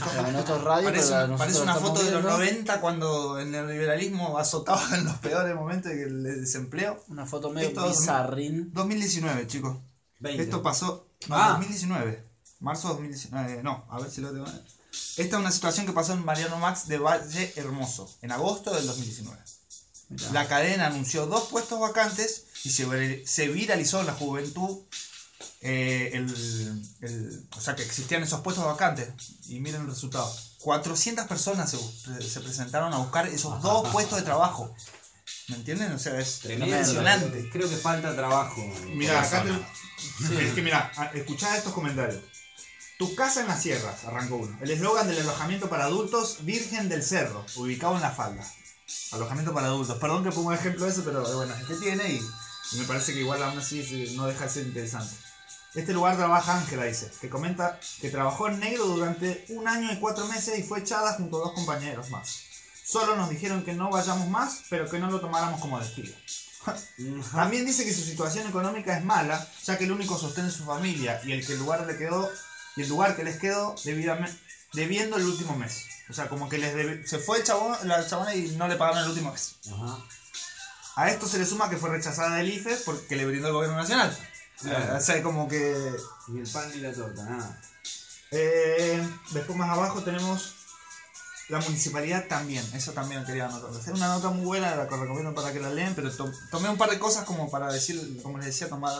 Para nosotros radio, Parece, pero parece una foto de los viendo 90 cuando el neoliberalismo azotaba en los peores momentos del desempleo. Una foto medio Esto- bizarrín. 2019, chicos. 20. Esto pasó. No, Ah. 2019. Marzo 2019. No, a ver si lo tengo. Esta es una situación que pasó en Mariano Max de Valle Hermoso, en agosto del 2019. La cadena anunció dos puestos vacantes y se, se viralizó en la juventud. Eh, el, el- o sea, que existían esos puestos vacantes. Y miren el resultado. 400 personas se, presentaron a buscar esos dos puestos de trabajo. ¿Me entienden? O sea, es Tremendo. impresionante. Creo que falta trabajo. Mira, acá te... Es que mira, escuchá estos comentarios. Tu casa en las sierras, arrancó uno. El eslogan del alojamiento para adultos, Virgen del Cerro, ubicado en la falda. Alojamiento para adultos. Perdón que pongo ejemplo de eso, pero bueno, es que tiene y Y me parece que igual aún así sí, no deja de ser interesante. Este lugar trabaja Ángela, dice, que comenta que trabajó en negro durante un año y cuatro meses y fue echada junto a dos compañeros más. Solo nos dijeron que no vayamos más, pero que no lo tomáramos como despido. También dice que su situación económica es mala, ya que el único sostén es su familia y el que el lugar le quedó y el lugar que les quedó debiendo el último mes. O sea, como que les debe- se fue el chabón, la chabona y no le pagaron el último mes. Ajá. A esto se le suma que fue rechazada del IFE porque le brindó el gobierno nacional. Claro. O sea, como que Ni el pan ni la torta, nada. Eh, después más abajo tenemos la municipalidad también, eso también quería anotar. Es una nota muy buena, la recomiendo para que la lean, pero to- tomé un par de cosas como para decir, como les decía, tomar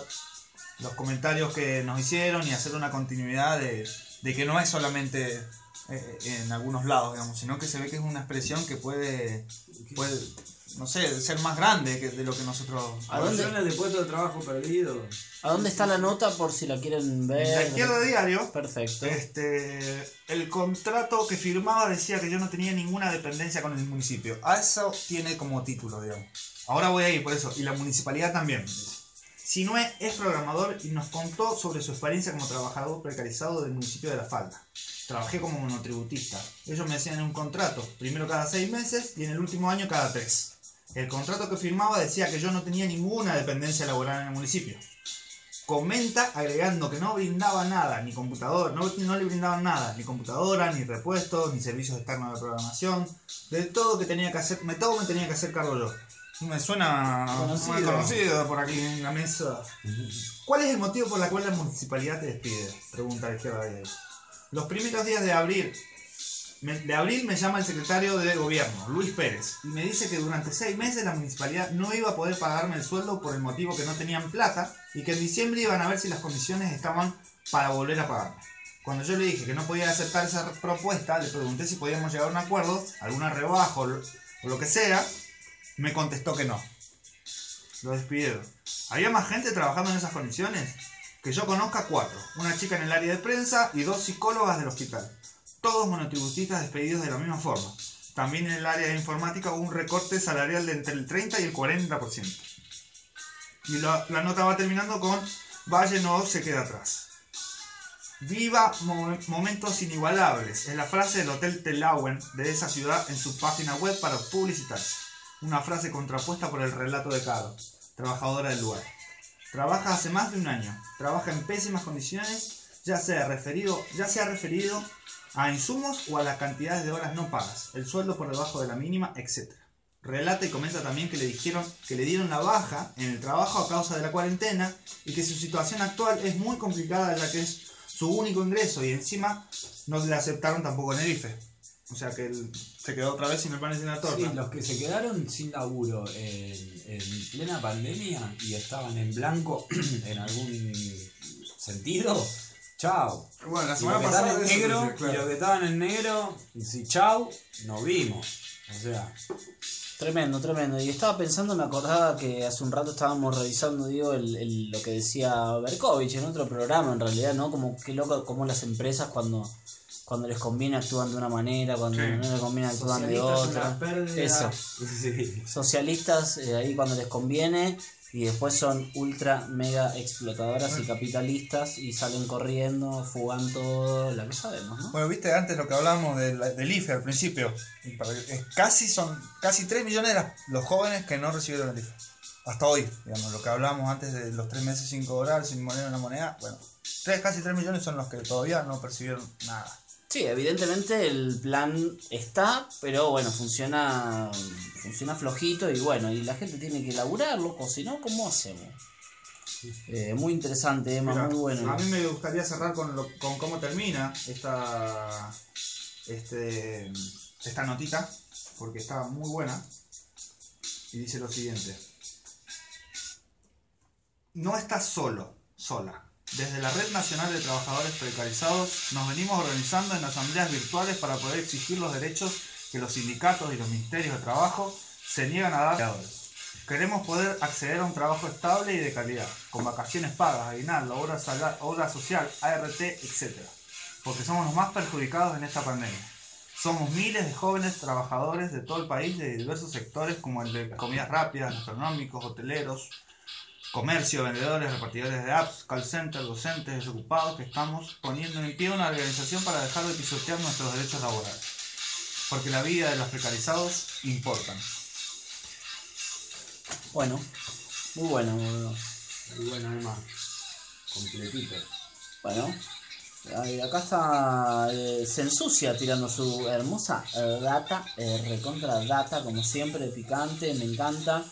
los comentarios que nos hicieron y hacer una continuidad de, de que no es solamente eh, en algunos lados, digamos, sino que se ve que es una expresión que puede, puede no sé, ser más grande que de lo que nosotros... ¿A dónde? De puesto de trabajo perdido. ¿A dónde está la nota por si la quieren ver? En la izquierda diario Perfecto. Este, el contrato que firmaba decía que yo no tenía ninguna dependencia con el municipio. A eso tiene como título, digamos. Ahora voy a ir por eso. Y la municipalidad también. Sinue es programador y nos contó sobre su experiencia como trabajador precarizado del municipio de La Falda. Trabajé como monotributista. Ellos me hacían un contrato, primero cada seis meses y en el último año cada tres. El contrato que firmaba decía que yo no tenía ninguna dependencia laboral en el municipio. Comenta agregando que no brindaba nada, ni computador, no, no le brindaban nada, ni computadora, ni repuestos, ni servicios externos de programación, de todo que tenía que hacer, me todo me tenía que hacer cargo yo. Me suena Conocido. muy conocido por aquí en la mesa. ¿Cuál es el motivo por el cual la municipalidad te despide? Pregunta la izquierda de ahí. Los primeros días de abril, me- de abril me llama el secretario de gobierno, Luis Pérez, y me dice que durante seis meses la municipalidad no iba a poder pagarme el sueldo por el motivo que no tenían plata y que en diciembre iban a ver si las condiciones estaban para volver a pagarme. Cuando yo le dije que no podía aceptar esa propuesta, le pregunté si podíamos llegar a un acuerdo, alguna rebaja o lo, o lo que sea, me contestó que no. Lo despidieron. ¿Había más gente trabajando en esas condiciones? Que yo conozca cuatro. Una chica en el área de prensa y dos psicólogas del hospital. Todos monotributistas despedidos de la misma forma. También en el área de informática hubo un recorte salarial de entre el 30 y el 40%. Y la, la nota va terminando con Valle no se queda atrás. Viva mo- momentos inigualables. Es la frase del Hotel Telauen de esa ciudad en su página web para publicitarse. Una frase contrapuesta por el relato de Caro, trabajadora del lugar. Trabaja hace más de un año. Trabaja en pésimas condiciones, ya sea referido, ya sea referido a insumos o a las cantidades de horas no pagas, el sueldo por debajo de la mínima, etc. Relata y comenta también que le dijeron que le dieron la baja en el trabajo a causa de la cuarentena y que su situación actual es muy complicada ya que es su único ingreso y encima no le aceptaron tampoco en el IFE. O sea que él se quedó otra vez sin el pan y sin la torta. Sí, los que se quedaron sin laburo en, en plena pandemia y estaban en blanco en algún sentido, chao. Bueno, la semana pasada en negro, dice, claro. y los que estaban en negro, si chau, nos vimos. O sea, Tremendo, tremendo. Y estaba pensando, me acordaba que hace un rato estábamos revisando, digo, el, el- lo que decía Berkovich en otro programa, en realidad, ¿no? Como qué loco, como las empresas cuando, cuando les conviene actúan de una manera, cuando Sí. no les conviene actúan de otra. Eso. Sí. Socialistas eh, ahí cuando les conviene y después son ultra mega explotadoras y capitalistas y salen corriendo, fugan todo, la que sabemos, ¿no? Bueno, viste antes lo que hablábamos del, IFE al principio. Casi son casi 3 millones los jóvenes que no recibieron el IFE. Hasta hoy, digamos, lo que hablábamos antes de los 3 meses sin cobrar, sin moneda en la moneda. Bueno, tres, casi 3 millones son los que todavía no percibieron nada. Sí, evidentemente el plan está, pero bueno, funciona funciona flojito y bueno, y la gente tiene que laburar, loco, si no, ¿cómo hacemos? Eh, muy interesante, Emma, Mira, muy bueno. A mí me gustaría cerrar con, lo- con cómo termina esta, este, esta notita, porque está muy buena. Y dice lo siguiente. No estás solo, sola. Desde la Red Nacional de Trabajadores Precarizados nos venimos organizando en asambleas virtuales para poder exigir los derechos que los sindicatos y los ministerios de trabajo se niegan a dar a. Queremos poder acceder a un trabajo estable y de calidad, con vacaciones pagas, aguinaldo, obra, obra social, ART, etc. Porque somos los más perjudicados en esta pandemia. Somos miles de jóvenes trabajadores de todo el país de diversos sectores como el de comidas rápidas, gastronómicos, hoteleros, comercio, vendedores, repartidores de apps, call center, docentes, desocupados, que estamos poniendo en pie una organización para dejar de pisotear nuestros derechos laborales. Porque la vida de los precarizados importan. Bueno, muy bueno, muy bueno. Además, completito. Bueno, acá está. eh, se ensucia tirando su hermosa eh, data, eh, recontra data, como siempre, picante, me encanta.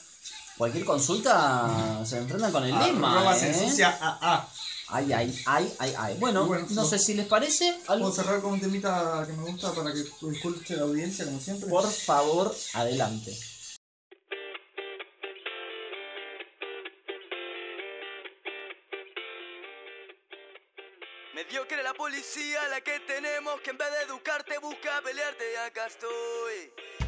Cualquier consulta se enfrentan con el lema. Arroba se ¿eh? ensucia AA. Ay, ay, ay, ay, ay. Bueno, Bueno, no no- sé si les parece. algo- ¿Puedo cerrar con un temita que me gusta para que escuche la audiencia como siempre? Por favor, adelante. Mediocre la policía, la que tenemos que en vez de educarte busca pelearte y acá estoy.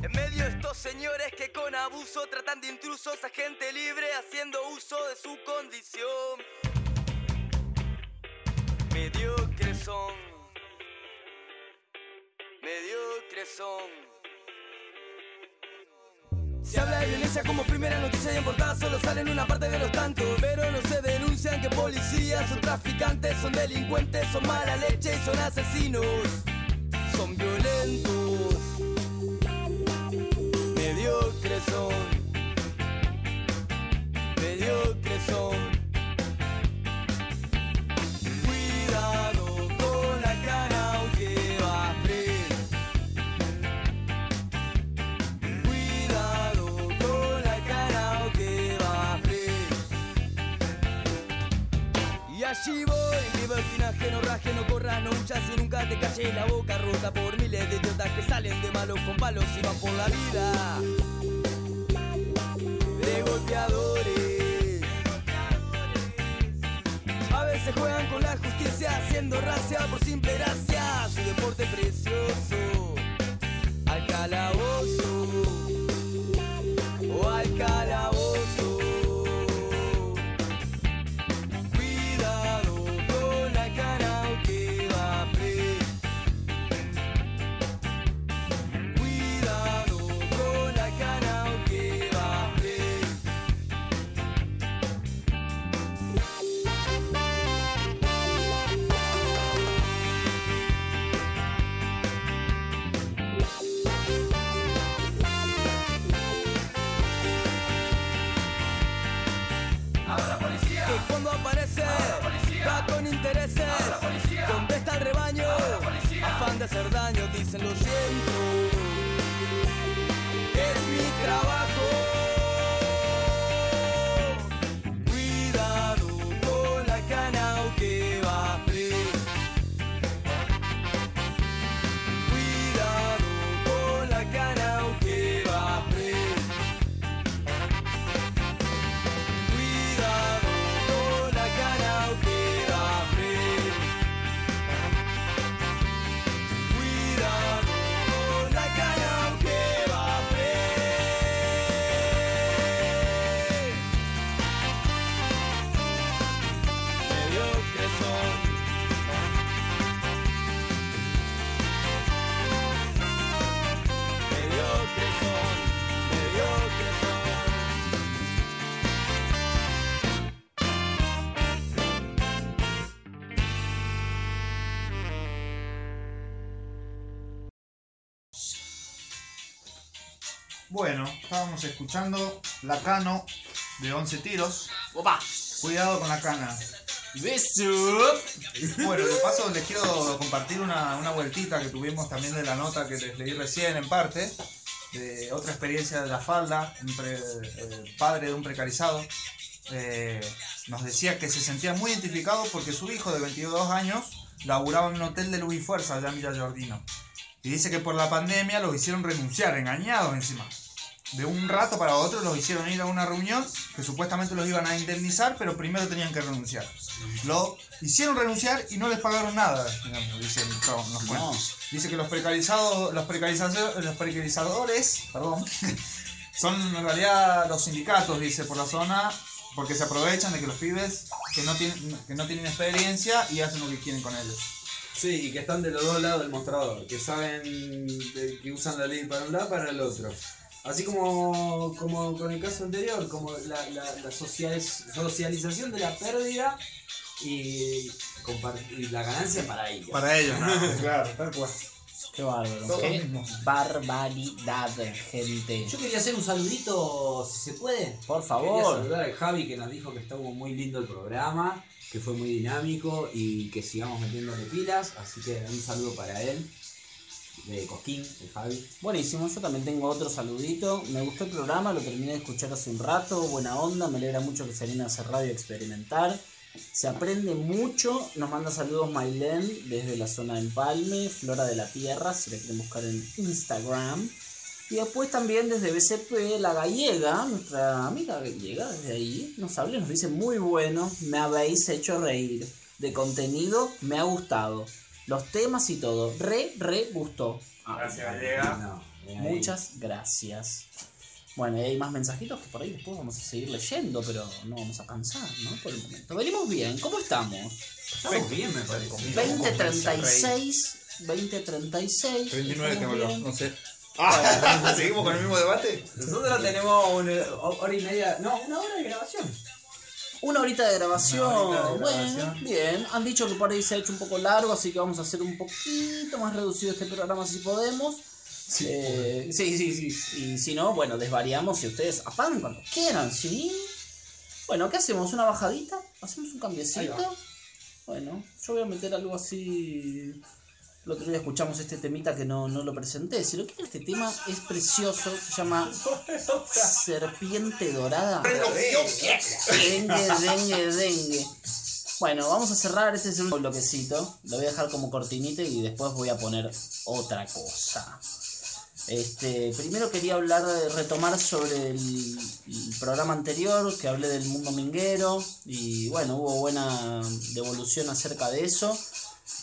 En medio de estos señores que con abuso tratan de intrusos a gente libre haciendo uso de su condición. Mediocres son. Mediocres son. Se habla de violencia como primera noticia y en portada solo salen una parte de los tantos Pero no se denuncian que policías son traficantes, son delincuentes, son mala leche y son asesinos Son violentos Mediocres son. Mediocres son. Cuidado con la cara aunque va preso Cuidado con la cara que va a Y allí voy, libertinaje, no raje, no corras, no huyas y nunca te calles la boca rota por miles de idiotas que salen de malos con palos y van por la vida. Veces juegan con la justicia haciendo racia por simple gracia. Su deporte precioso. Estábamos escuchando La Cano de 11 tiros. ¡Opa! Cuidado con la cana. ¡Beso! Bueno, de paso les quiero compartir una, una vueltita que tuvimos también de la nota que les leí recién en parte, de otra experiencia de la falda, un pre- eh, padre de un precarizado. eh, nos decía que se sentía muy identificado porque su hijo de 22 años laburaba en un hotel de luz y fuerza allá en Villa Giardino. Y dice que por la pandemia los hicieron renunciar, engañados encima. De un rato para otro los hicieron ir a una reunión que supuestamente los iban a indemnizar, pero primero tenían que renunciar. Lo hicieron renunciar y no les pagaron nada, digamos, dice. No. Dice que los precarizados, los precarizados, los precarizadores, perdón, son en realidad los sindicatos, dice, por la zona, porque se aprovechan de que los pibes que no tienen, que no tienen experiencia y hacen lo que quieren con ellos. Sí, y que están de los dos lados del mostrador, que saben de- que usan la ley para un lado para el otro. Así como, como con el caso anterior, como la, la, la socializ- socialización de la pérdida y, la ganancia para ellos. Para ellos, ¿no? claro, tal cual. Qué bárbaro. Qué barbaridad, gente. Yo quería hacer un saludito, si se puede. Por Quería favor. saludar al Javi que nos dijo que estuvo muy lindo el programa, que fue muy dinámico y que sigamos metiéndole pilas. Así que un saludo para él, de Cosquín, el Javi. Buenísimo, yo también tengo otro saludito. Me gustó el programa, lo terminé de escuchar hace un rato. Buena onda, me alegra mucho que se a hacer radio experimentar. Se aprende mucho. Nos manda saludos Mailen desde la zona de Empalme, Flora de la Tierra, si la quieren buscar en Instagram. Y después también desde BCP, la gallega, nuestra amiga gallega, desde ahí, nos habla y nos dice muy bueno, me habéis hecho reír. De contenido, me ha gustado. Los temas y todo, re, re gustó. Gracias, Gallega. No, eh. Muchas gracias. Bueno, y hay más mensajitos que por ahí después vamos a seguir leyendo, pero no vamos a cansar, ¿no? Por el momento. Venimos bien, ¿cómo estamos? Estamos bien, me parece. 2036, 2036. 39 estamos tengo yo, no sé. Ah, ¿Seguimos con el mismo debate? Nosotros tenemos una hora y media, no, una hora de grabación. Una horita de grabación. Una horita de bueno, grabación. bien. Han dicho que por ahí se ha hecho un poco largo, así que vamos a hacer un poquito más reducido este programa si podemos. Eh, sí, sí, sí. Y si no, bueno, desvariamos y ustedes apagan cuando quieran, ¿sí? Bueno, ¿qué hacemos? ¿Una bajadita? ¿Hacemos un cambiecito? Bueno, yo voy a meter algo así. El otro día escuchamos este temita que no, no lo presenté. Si lo quieren, este tema es precioso. Se llama Serpiente Dorada. Dengue, dengue, dengue. Bueno, vamos a cerrar. Este es el último bloquecito. Lo voy a dejar como cortinita y después voy a poner otra cosa. Este, primero quería hablar, de- retomar sobre el, el programa anterior, que hablé del mundo minguero, y bueno, hubo buena devolución acerca de eso.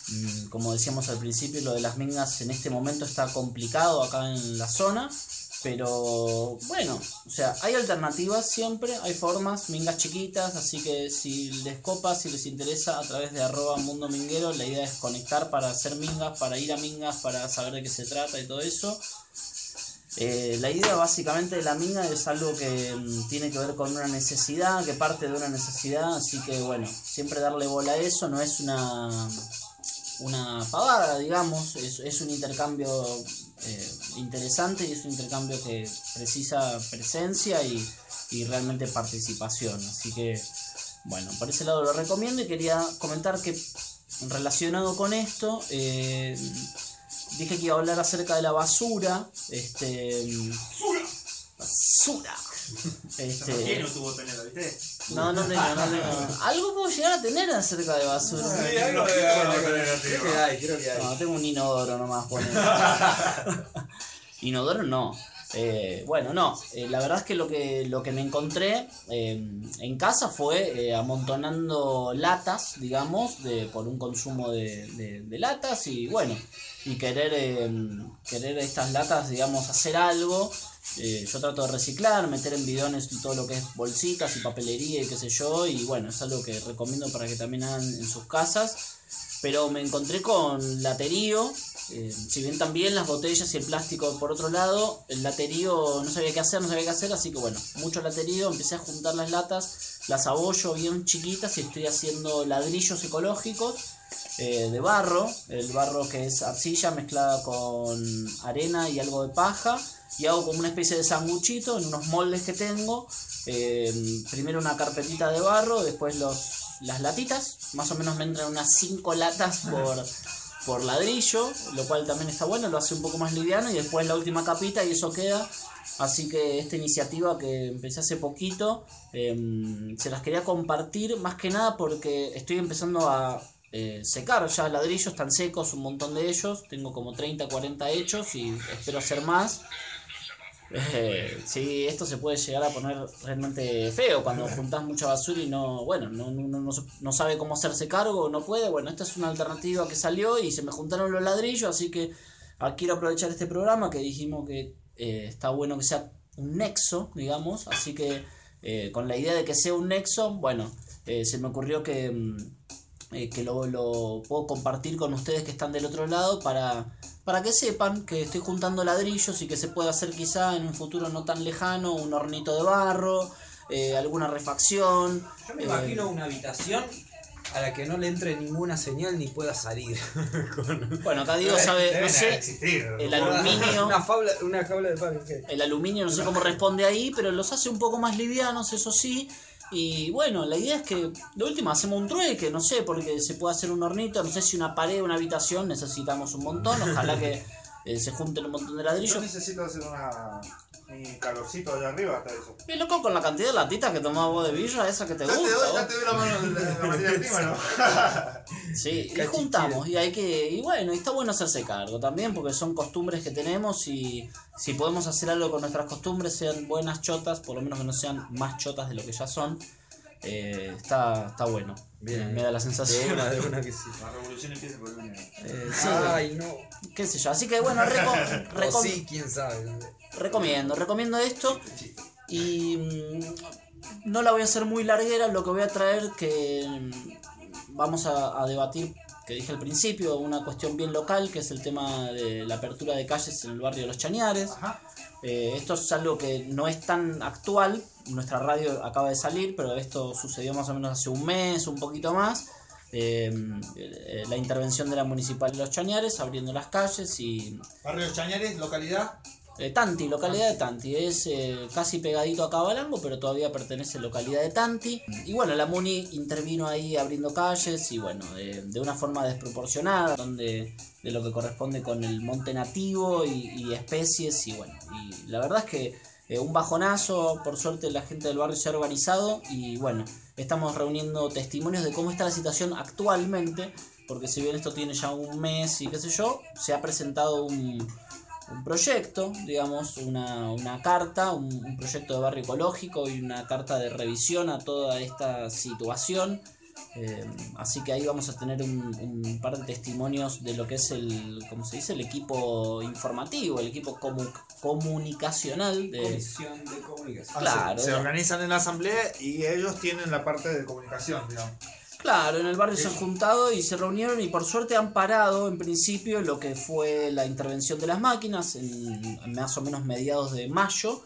Mm, Como decíamos al principio, lo de las mingas en este momento está complicado acá en la zona, pero bueno, o sea, hay alternativas siempre, hay formas, mingas chiquitas, así que si les copa, si les interesa, a través de arroba mundo minguero, la idea es conectar para hacer mingas, para ir a mingas, para saber de qué se trata y todo eso. Eh, la idea básicamente de la minga es algo que mm, tiene que ver con una necesidad, que parte de una necesidad, así que bueno, siempre darle bola a eso no es una, una pavada, digamos, es, es un intercambio eh, interesante y es un intercambio que precisa presencia y, y realmente participación, así que bueno, por ese lado lo recomiendo y quería comentar que relacionado con esto, eh, dije que iba a hablar acerca de la basura. Este. Basura. Este. ¿Quién no tuvo viste? No, no tengo, no tengo. Algo puedo llegar a tener acerca de basura. Sí, algo de Creo que hay, creo que hay. No, tengo un inodoro nomás poner. inodoro no. Eh, bueno, no. Eh, la verdad es que lo que, lo que me encontré eh, en casa fue eh, amontonando latas, digamos, de, por un consumo de, de- de latas y bueno, y querer, eh, querer estas latas, digamos, hacer algo. Eh, yo trato de reciclar, meter en bidones todo lo que es bolsitas y papelería y qué sé yo, y bueno, es algo que recomiendo para que también hagan en sus casas. Pero me encontré con laterío, eh, si bien también las botellas y el plástico por otro lado, el laterío no sabía qué hacer, no sabía qué hacer, así que bueno, mucho laterío, empecé a juntar las latas, las abollo bien chiquitas y estoy haciendo ladrillos ecológicos eh, de barro, el barro que es arcilla mezclada con arena y algo de paja, y hago como una especie de sanguchito en unos moldes que tengo, eh, primero una carpetita de barro, después los, las latitas, más o menos me entran unas 5 latas por, por ladrillo, lo cual también está bueno, lo hace un poco más liviano, y después la última capita y eso queda. Así que esta iniciativa que empecé hace poquito, em, se las quería compartir más que nada porque estoy empezando a eh, secar ya ladrillos, están secos un montón de ellos, tengo como 30, 40 hechos y espero hacer más. Eh, sí, esto se puede llegar a poner realmente feo cuando juntás mucha basura y no, bueno, no, no, no, sabe cómo hacerse cargo, no puede. Bueno, esta es una alternativa que salió y se me juntaron los ladrillos, así que ah, quiero aprovechar este programa que dijimos que eh, está bueno que sea un nexo, digamos, así que con la idea de que sea un nexo, bueno, se me ocurrió que mm, eh, que lo, lo puedo compartir con ustedes que están del otro lado para, para que sepan que estoy juntando ladrillos y que se puede hacer quizá en un futuro no tan lejano un hornito de barro, eh, alguna refacción. Yo me eh, imagino una habitación a la que no le entre ninguna señal ni pueda salir. Con- Bueno, acá Diego sabe, no sé, el aluminio. Una, fabla, una de. El aluminio no sé cómo responde ahí, pero los hace un poco más livianos, eso sí. Y bueno, la idea es que de última hacemos un trueque, no sé, porque se puede hacer un hornito, no sé si una pared, una habitación, necesitamos un montón, ojalá que eh, se junten un montón de Yo ladrillos. necesito hacer una, un calorcito allá arriba hasta eso. Y loco, con la cantidad de latitas que tomás vos de birra, esa que te Ya te, gusta. doy, ya te doy la mano de la, la materia prima, ¿no? Sí, y juntamos, y hay que, y bueno, y está bueno hacerse cargo también, porque son costumbres que tenemos y si podemos hacer algo con nuestras costumbres, sean buenas chotas, por lo menos que no sean más chotas de lo que ya son, eh, está, está bueno. Bien. Me da la De sensación. una, de una que sí. La revolución empieza por un Eh, sí, Ay, no. qué sé yo. Así que bueno, reco- sí, quién sabe. Recomiendo, recomiendo esto. Y mm, no la voy a hacer muy larguera, lo que voy a traer que mm, vamos a, a debatir, que dije al principio, una cuestión bien local, que es el tema de la apertura de calles en el barrio de Los Chañares. Eh, esto es algo que no es tan actual, nuestra radio acaba de salir, pero esto sucedió más o menos hace un mes, un poquito más. Eh, eh, la intervención de la Municipal de Los Chañares abriendo las calles y Barrio Chañares, localidad. Eh, Tanti, localidad de Tanti, es eh, casi pegadito a Cabalango, pero todavía pertenece a localidad de Tanti. Y bueno, la Muni intervino ahí abriendo calles y bueno, de, una forma desproporcionada, donde de lo que corresponde con el monte nativo y, y especies y bueno, y la verdad es que eh, un bajonazo, por suerte la gente del barrio se ha organizado y bueno, estamos reuniendo testimonios de cómo está la situación actualmente, porque si bien esto tiene ya un mes y qué sé yo, se ha presentado un, un proyecto, digamos, una, una carta, un, un proyecto de barrio ecológico y una carta de revisión a toda esta situación. Eh, así que ahí vamos a tener un, un par de testimonios de lo que es el, ¿cómo se dice? El equipo informativo, el equipo comu- comunicacional de... Comisión de comunicación. Claro, Se organizan en la asamblea y ellos tienen la parte de comunicación, digamos. Claro, en el barrio se han juntado y se reunieron y por suerte han parado en principio lo que fue la intervención de las máquinas en más o menos mediados de mayo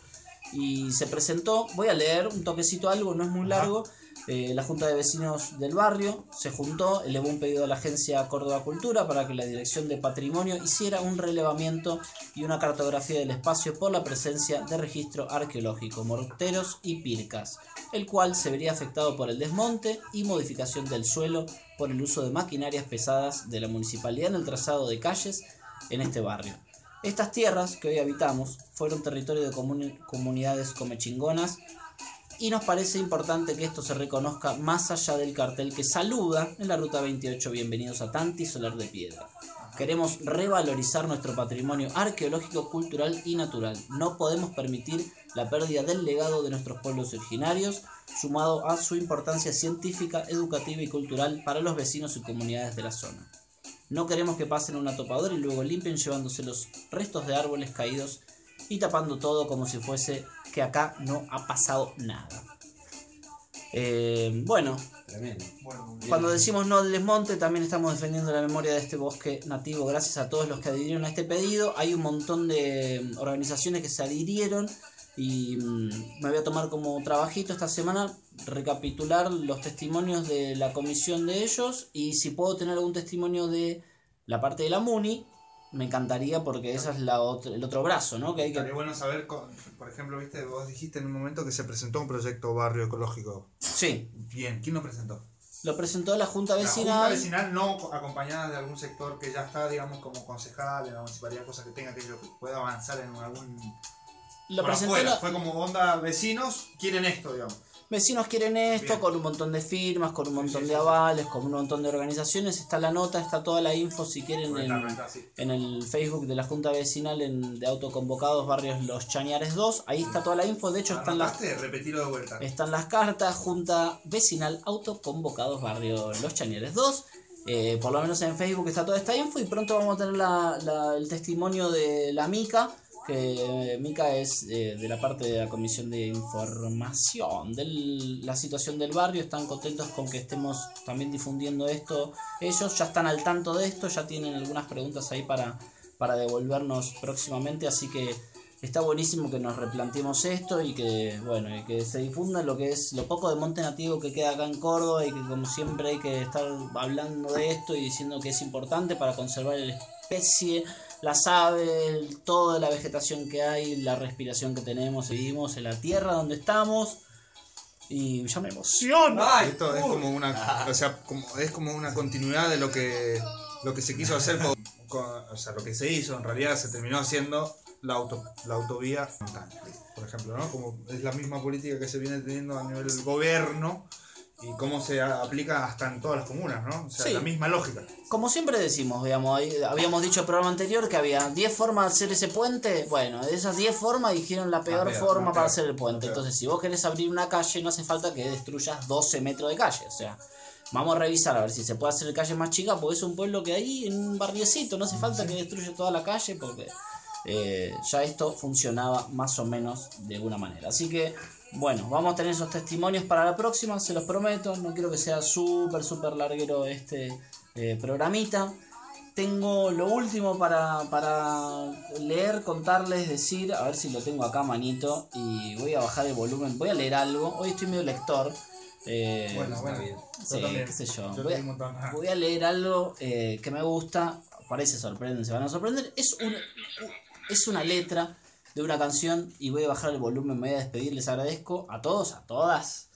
y se presentó, voy a leer un toquecito algo, no es muy largo, eh, la Junta de Vecinos del barrio se juntó, elevó un pedido a la Agencia Córdoba Cultura para que la Dirección de Patrimonio hiciera un relevamiento y una cartografía del espacio por la presencia de registro arqueológico, morteros y pircas, el cual se vería afectado por el desmonte y modificación del suelo por el uso de maquinarias pesadas de la municipalidad en el trazado de calles en este barrio. Estas tierras que hoy habitamos fueron territorio de comuni- comunidades comechingonas y nos parece importante que esto se reconozca más allá del cartel que saluda en la ruta 28 Bienvenidos a Tanti Solar de Piedra. Queremos revalorizar nuestro patrimonio arqueológico, cultural y natural. No podemos permitir la pérdida del legado de nuestros pueblos originarios, sumado a su importancia científica, educativa y cultural para los vecinos y comunidades de la zona. No queremos que pasen una topadora y luego limpien llevándose los restos de árboles caídos y tapando todo como si fuese que acá no ha pasado nada. Eh, bueno, Tremendo. cuando decimos no al desmonte, también estamos defendiendo la memoria de este bosque nativo. Gracias a todos los que adhirieron a este pedido. Hay un montón de mm, organizaciones que se adhirieron y mm, me voy a tomar como trabajito esta semana recapitular los testimonios de la comisión de ellos y si puedo tener algún testimonio de la parte de la MUNI, me encantaría porque esa es la otra- el otro brazo, ¿no? Que hay que Estaría bueno saber, por ejemplo, viste, vos dijiste en un momento que se presentó un proyecto barrio ecológico. Sí, Bien, ¿quién lo presentó? lo presentó la Junta La Junta Vecinal. vecinal no acompañada de algún sector que ya está, digamos, como concejal en la municipalidad, cosa que tenga que yo pueda avanzar en algún... Lo presentó afuera. la- Fue como onda, vecinos quieren esto, digamos. Vecinos quieren esto, Bien. con un montón de firmas, con un montón sí, de avales, con un montón de organizaciones. Está la nota, está toda la info si quieren en, renta, sí. en el Facebook de la Junta Vecinal en, de Autoconvocados Barrios Los Chañares 2. Ahí está toda la info. De hecho, están las, de vuelta. están las cartas. Junta Vecinal Autoconvocados Barrio Los Chañares 2. Eh, por lo menos en Facebook está toda esta info y pronto vamos a tener la- la- el testimonio de la Mica que Mica es eh, de la parte de la Comisión de Información de la situación del barrio. Están contentos con que estemos también difundiendo esto. Ellos ya están al tanto de esto, ya tienen algunas preguntas ahí para, para devolvernos próximamente. Así que está buenísimo que nos replanteemos esto y que, bueno, y que se difunda lo que es lo poco de monte nativo que queda acá en Córdoba y que como siempre hay que estar hablando de esto y diciendo que es importante para conservar la especie, las aves, toda la vegetación que hay, la respiración que tenemos, vivimos en la tierra donde estamos. Y ya me emociona. Esto es como una, o sea, como- es como una continuidad de lo que, lo que se quiso hacer, con, con- o sea, lo que se hizo en realidad se terminó haciendo la, auto, la autovía montaña, por ejemplo, ¿no? Como es la misma política que se viene teniendo a nivel del gobierno y cómo se aplica hasta en todas las comunas, ¿no? O sea, Sí. la misma lógica. Como siempre decimos, digamos, habíamos dicho en el programa anterior que había 10 formas de hacer ese puente. Bueno, de esas 10 formas dijeron la peor peor, forma para hacer el puente. Entonces, si vos querés abrir una calle, no hace falta que destruyas 12 metros de calle. O sea, vamos a revisar a ver si se puede hacer calle más chica, porque es un pueblo que hay en un barriecito. No hace falta que destruya toda la calle, porque eh, ya esto funcionaba más o menos de una manera. Así que, bueno, vamos a tener esos testimonios para la próxima, se los prometo. No quiero que sea súper, súper larguero este eh, programita. Tengo lo último para, para leer, contarles, decir, a ver si lo tengo acá manito y voy a bajar el volumen, voy a leer algo, hoy estoy medio lector. eh, Bueno, bueno. sí, qué sé yo. Yo Voy a-. Voy leer algo eh, que me gusta. Parece sorprenden, se van a sorprender. Es, un, es una letra de una canción y voy a bajar el volumen, me voy a despedir. Les agradezco a todos, a todas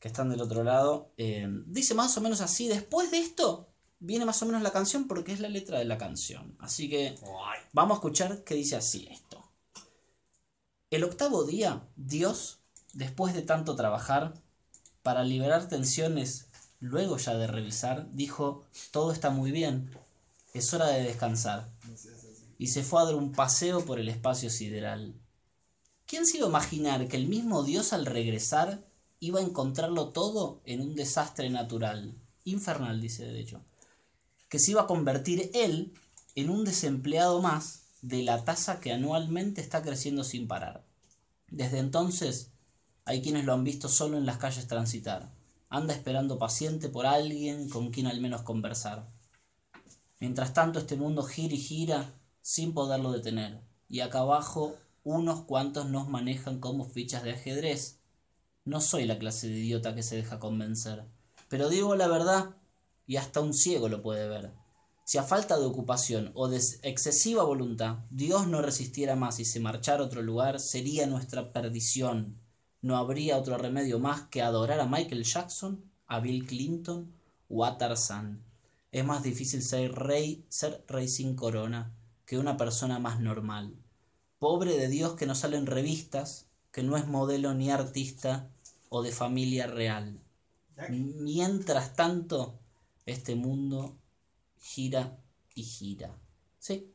que están del otro lado. Eh, dice más o menos así. Después de esto viene más o menos la canción porque es la letra de la canción. Así que vamos a escuchar qué dice así esto. El octavo día, Dios, después de tanto trabajar, para liberar tensiones, luego ya de revisar, dijo, todo está muy bien, es hora de descansar. Y se fue a dar un paseo por el espacio sideral. ¿Quién se iba a imaginar que el mismo Dios al regresar iba a encontrarlo todo en un desastre natural? Infernal, dice de hecho. Que se iba a convertir él en un desempleado más de la tasa que anualmente está creciendo sin parar. Desde entonces, hay quienes lo han visto solo en las calles transitar. Anda esperando paciente por alguien con quien al menos conversar. Mientras tanto este mundo gira y gira sin poderlo detener. Y acá abajo unos cuantos nos manejan como fichas de ajedrez. No soy la clase de idiota que se deja convencer. Pero digo la verdad y hasta un ciego lo puede ver. Si a falta de ocupación o de excesiva voluntad Dios no resistiera más y se marchara a otro lugar, sería nuestra perdición. No habría otro remedio más que adorar a Michael Jackson, a Bill Clinton o a Tarzán. Es más difícil ser rey, ser rey sin corona, que una persona más normal. Pobre de Dios que no sale en revistas, que no es modelo ni artista o de familia real. Mientras tanto, este mundo gira y gira. ¿Sí?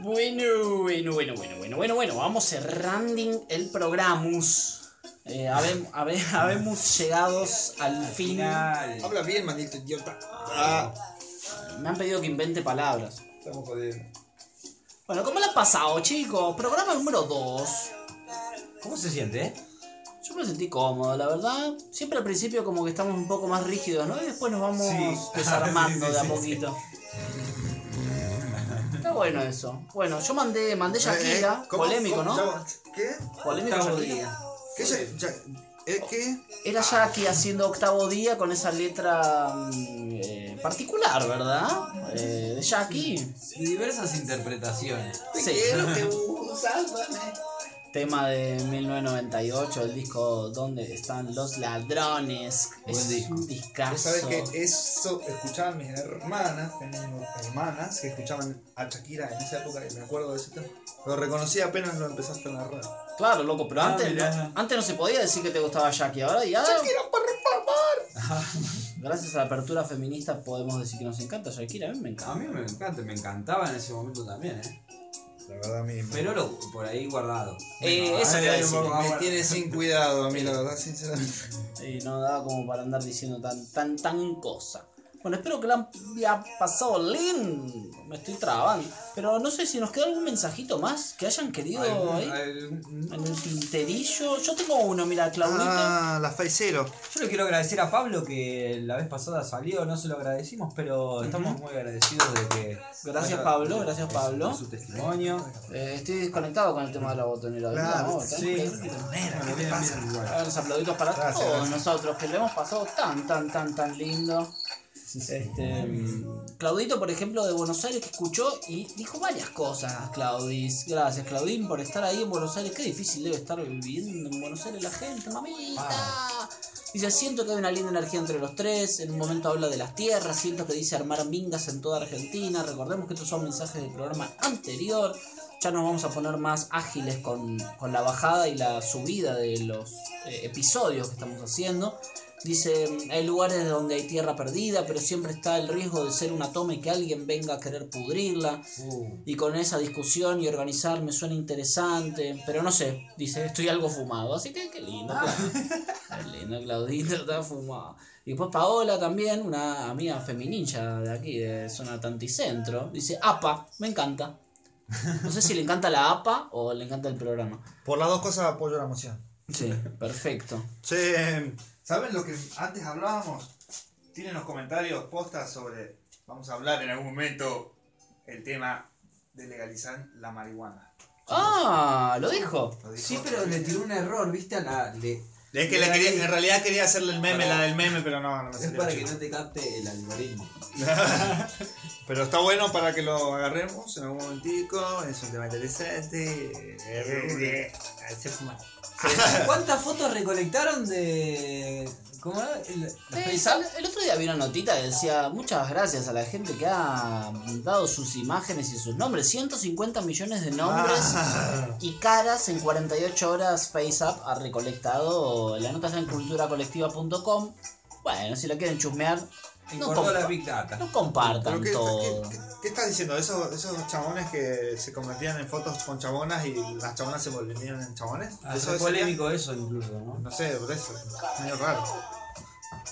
Bueno, bueno, bueno, bueno, bueno, bueno, bueno, vamos cerrando el programus. Eh, habem- habe- habemos llegados al fin. Habla bien, maldito idiota. Ah, Me han pedido que invente palabras. estamos jodiendo. Bueno, ¿cómo le ha pasado, chicos? Programa número 2. ¿Cómo se siente? Yo me sentí cómodo, la verdad. Siempre al principio como que estamos un poco más rígidos, ¿no? Y después nos vamos Sí. desarmando Sí, sí, de a sí, poquito. Bueno eso. Bueno, yo mandé, mandé Shakira, Eh, ¿cómo? polémico, ¿Cómo? ¿no? ¿Qué? Polémico Octavo Shakira. día. ¿Qué? se- ya- eh, ¿Qué? Era Jackie haciendo octavo día con esa letra mm, eh, particular, ¿verdad? Eh, de Jackie. Y diversas interpretaciones. Sí. que usas, Tema de 1998, el disco ¿Dónde están los ladrones? Buen Es disco. un discazo. Sabes que eso escuchaban mis hermanas, tengo hermanas que escuchaban a Shakira en esa época y me acuerdo de tema. Lo reconocí apenas lo empezaste a narrar. Claro, loco, pero Ah, antes, no, antes no se podía decir que te gustaba Jackie, ahora ya. ¡Shakira, por favor! Gracias a la apertura feminista podemos decir que nos encanta Shakira, a mí me A encanta. mí me encanta, me encantaba en ese momento también, eh. La verdad, mi, Pero lo, por ahí guardado. Eh, Venga, eso a decir, me guardado. tiene sin cuidado a mí, la verdad, sinceramente. Y no daba como para andar diciendo tan, tan, tan cosa. Bueno, espero que la haya pasado lindo. Me estoy trabando. Pero no sé si nos queda algún mensajito más que hayan querido Algún- ahí. algún- En el tinterillo. Yo tengo uno, mira, Claudito. Ah, la Faicero. Yo le quiero agradecer a Pablo que la vez pasada salió, no se lo agradecimos, pero estamos muy agradecidos de que. Gracias, haya- Pablo, gracias, Pablo. de su testimonio. Eh, estoy desconectado con el tema de la botonera. Claro, No, Sí, tranquilo. Bueno, bien, bien, igual. A ver, los aplauditos para Gracias, todos gracias. nosotros que le hemos pasado tan, tan, tan, tan lindo. Este, Claudito, por ejemplo, de Buenos Aires, que escuchó y dijo varias cosas, Claudis. Gracias, Claudín, por estar ahí en Buenos Aires. Qué difícil debe estar viviendo en Buenos Aires la gente, mamita. Dice, siento que hay una linda energía entre los tres. En un momento habla de las tierras. Siento que dice armar mingas en toda Argentina. Recordemos que estos son mensajes del programa anterior. Ya nos vamos a poner más ágiles con, con la bajada y la subida de los eh, episodios que estamos haciendo. Dice, hay lugares donde hay tierra perdida, pero siempre está el riesgo de ser una toma y que alguien venga a querer pudrirla. Uh, Y con esa discusión y organizar me suena interesante, pero no sé, dice, estoy algo fumado, así que qué lindo, Cla- Qué lindo, Claudito está fumado. Y después Paola también, una amiga feminincha de aquí, de zona Tanticentro, dice, APA, me encanta. No sé si le encanta la APA o le encanta el programa. Por las dos cosas apoyo la moción. Sí, perfecto. Che, ¿saben lo que antes hablábamos? Tienen los comentarios postas sobre. Vamos a hablar en algún momento el tema de legalizar la marihuana. Ah, lo dijo. Lo dijo. Sí, pero le tiró un error, ¿viste? A la, le, Es que le quería, en realidad quería hacerle el meme, la del meme, pero no, no me Es para que no te capte el algoritmo. Pero está bueno para que lo agarremos en algún momentico. Es un tema interesante. Eh, Se fuma. ¿Cuántas fotos recolectaron de. ¿Cómo era? El, otro día vi una notita que decía muchas gracias a la gente que ha dado sus imágenes y sus nombres. 150 millones de nombres Ah. y caras en 48 horas FaceApp ha recolectado. La nota está en culturacolectiva.com. Bueno, si la quieren chusmear, no, la Big Data. no compartan ¿Pero qué, todo. qué- qué- qué estás diciendo? Esos, esos chabones que se convertían en fotos con chabonas y las chabonas se volvían en chabones. Ah, eso es sería- polémico eso incluso, ¿no? No sé, por eso. Es medio raro.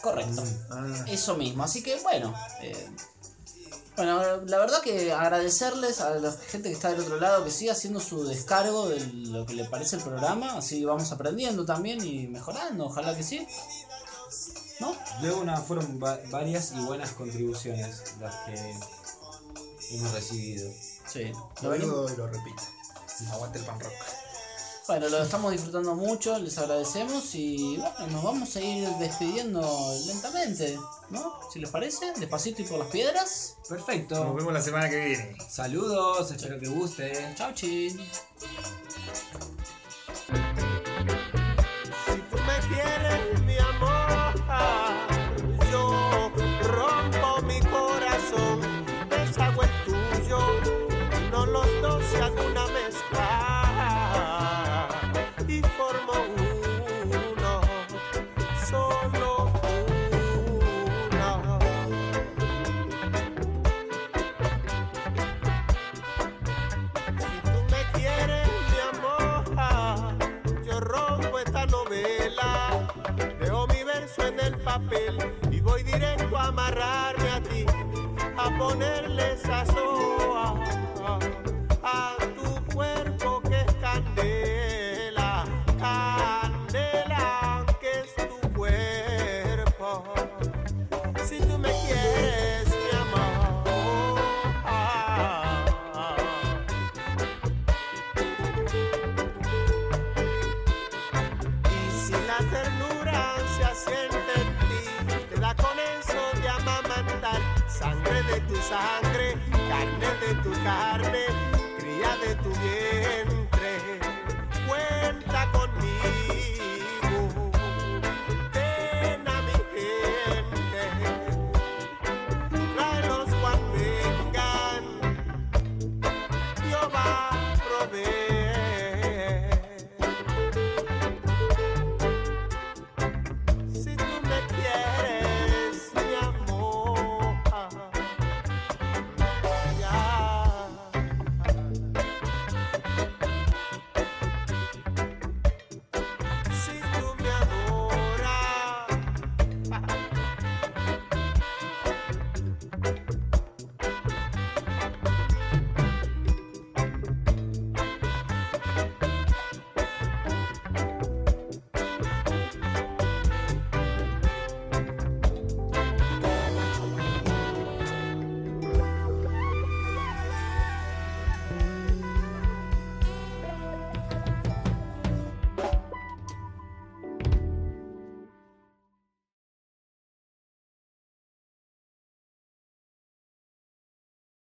Correcto. Ah. Eso mismo, así que bueno. eh, bueno, la verdad que agradecerles a la gente que está del otro lado que siga haciendo su descargo de lo que le parece el programa, así vamos aprendiendo también y mejorando, ojalá que sí. ¿No? Luego una, fueron va- varias y buenas contribuciones las que hemos recibido. Sí. Lo venimos- digo y lo repito. Aguante el pan rock. Bueno, lo estamos disfrutando mucho, les agradecemos y bueno, nos vamos a ir despidiendo lentamente, ¿no? Si les parece, despacito y por las piedras. Nos Perfecto. vemos la semana que viene. Saludos, espero que guste. Chao, chin.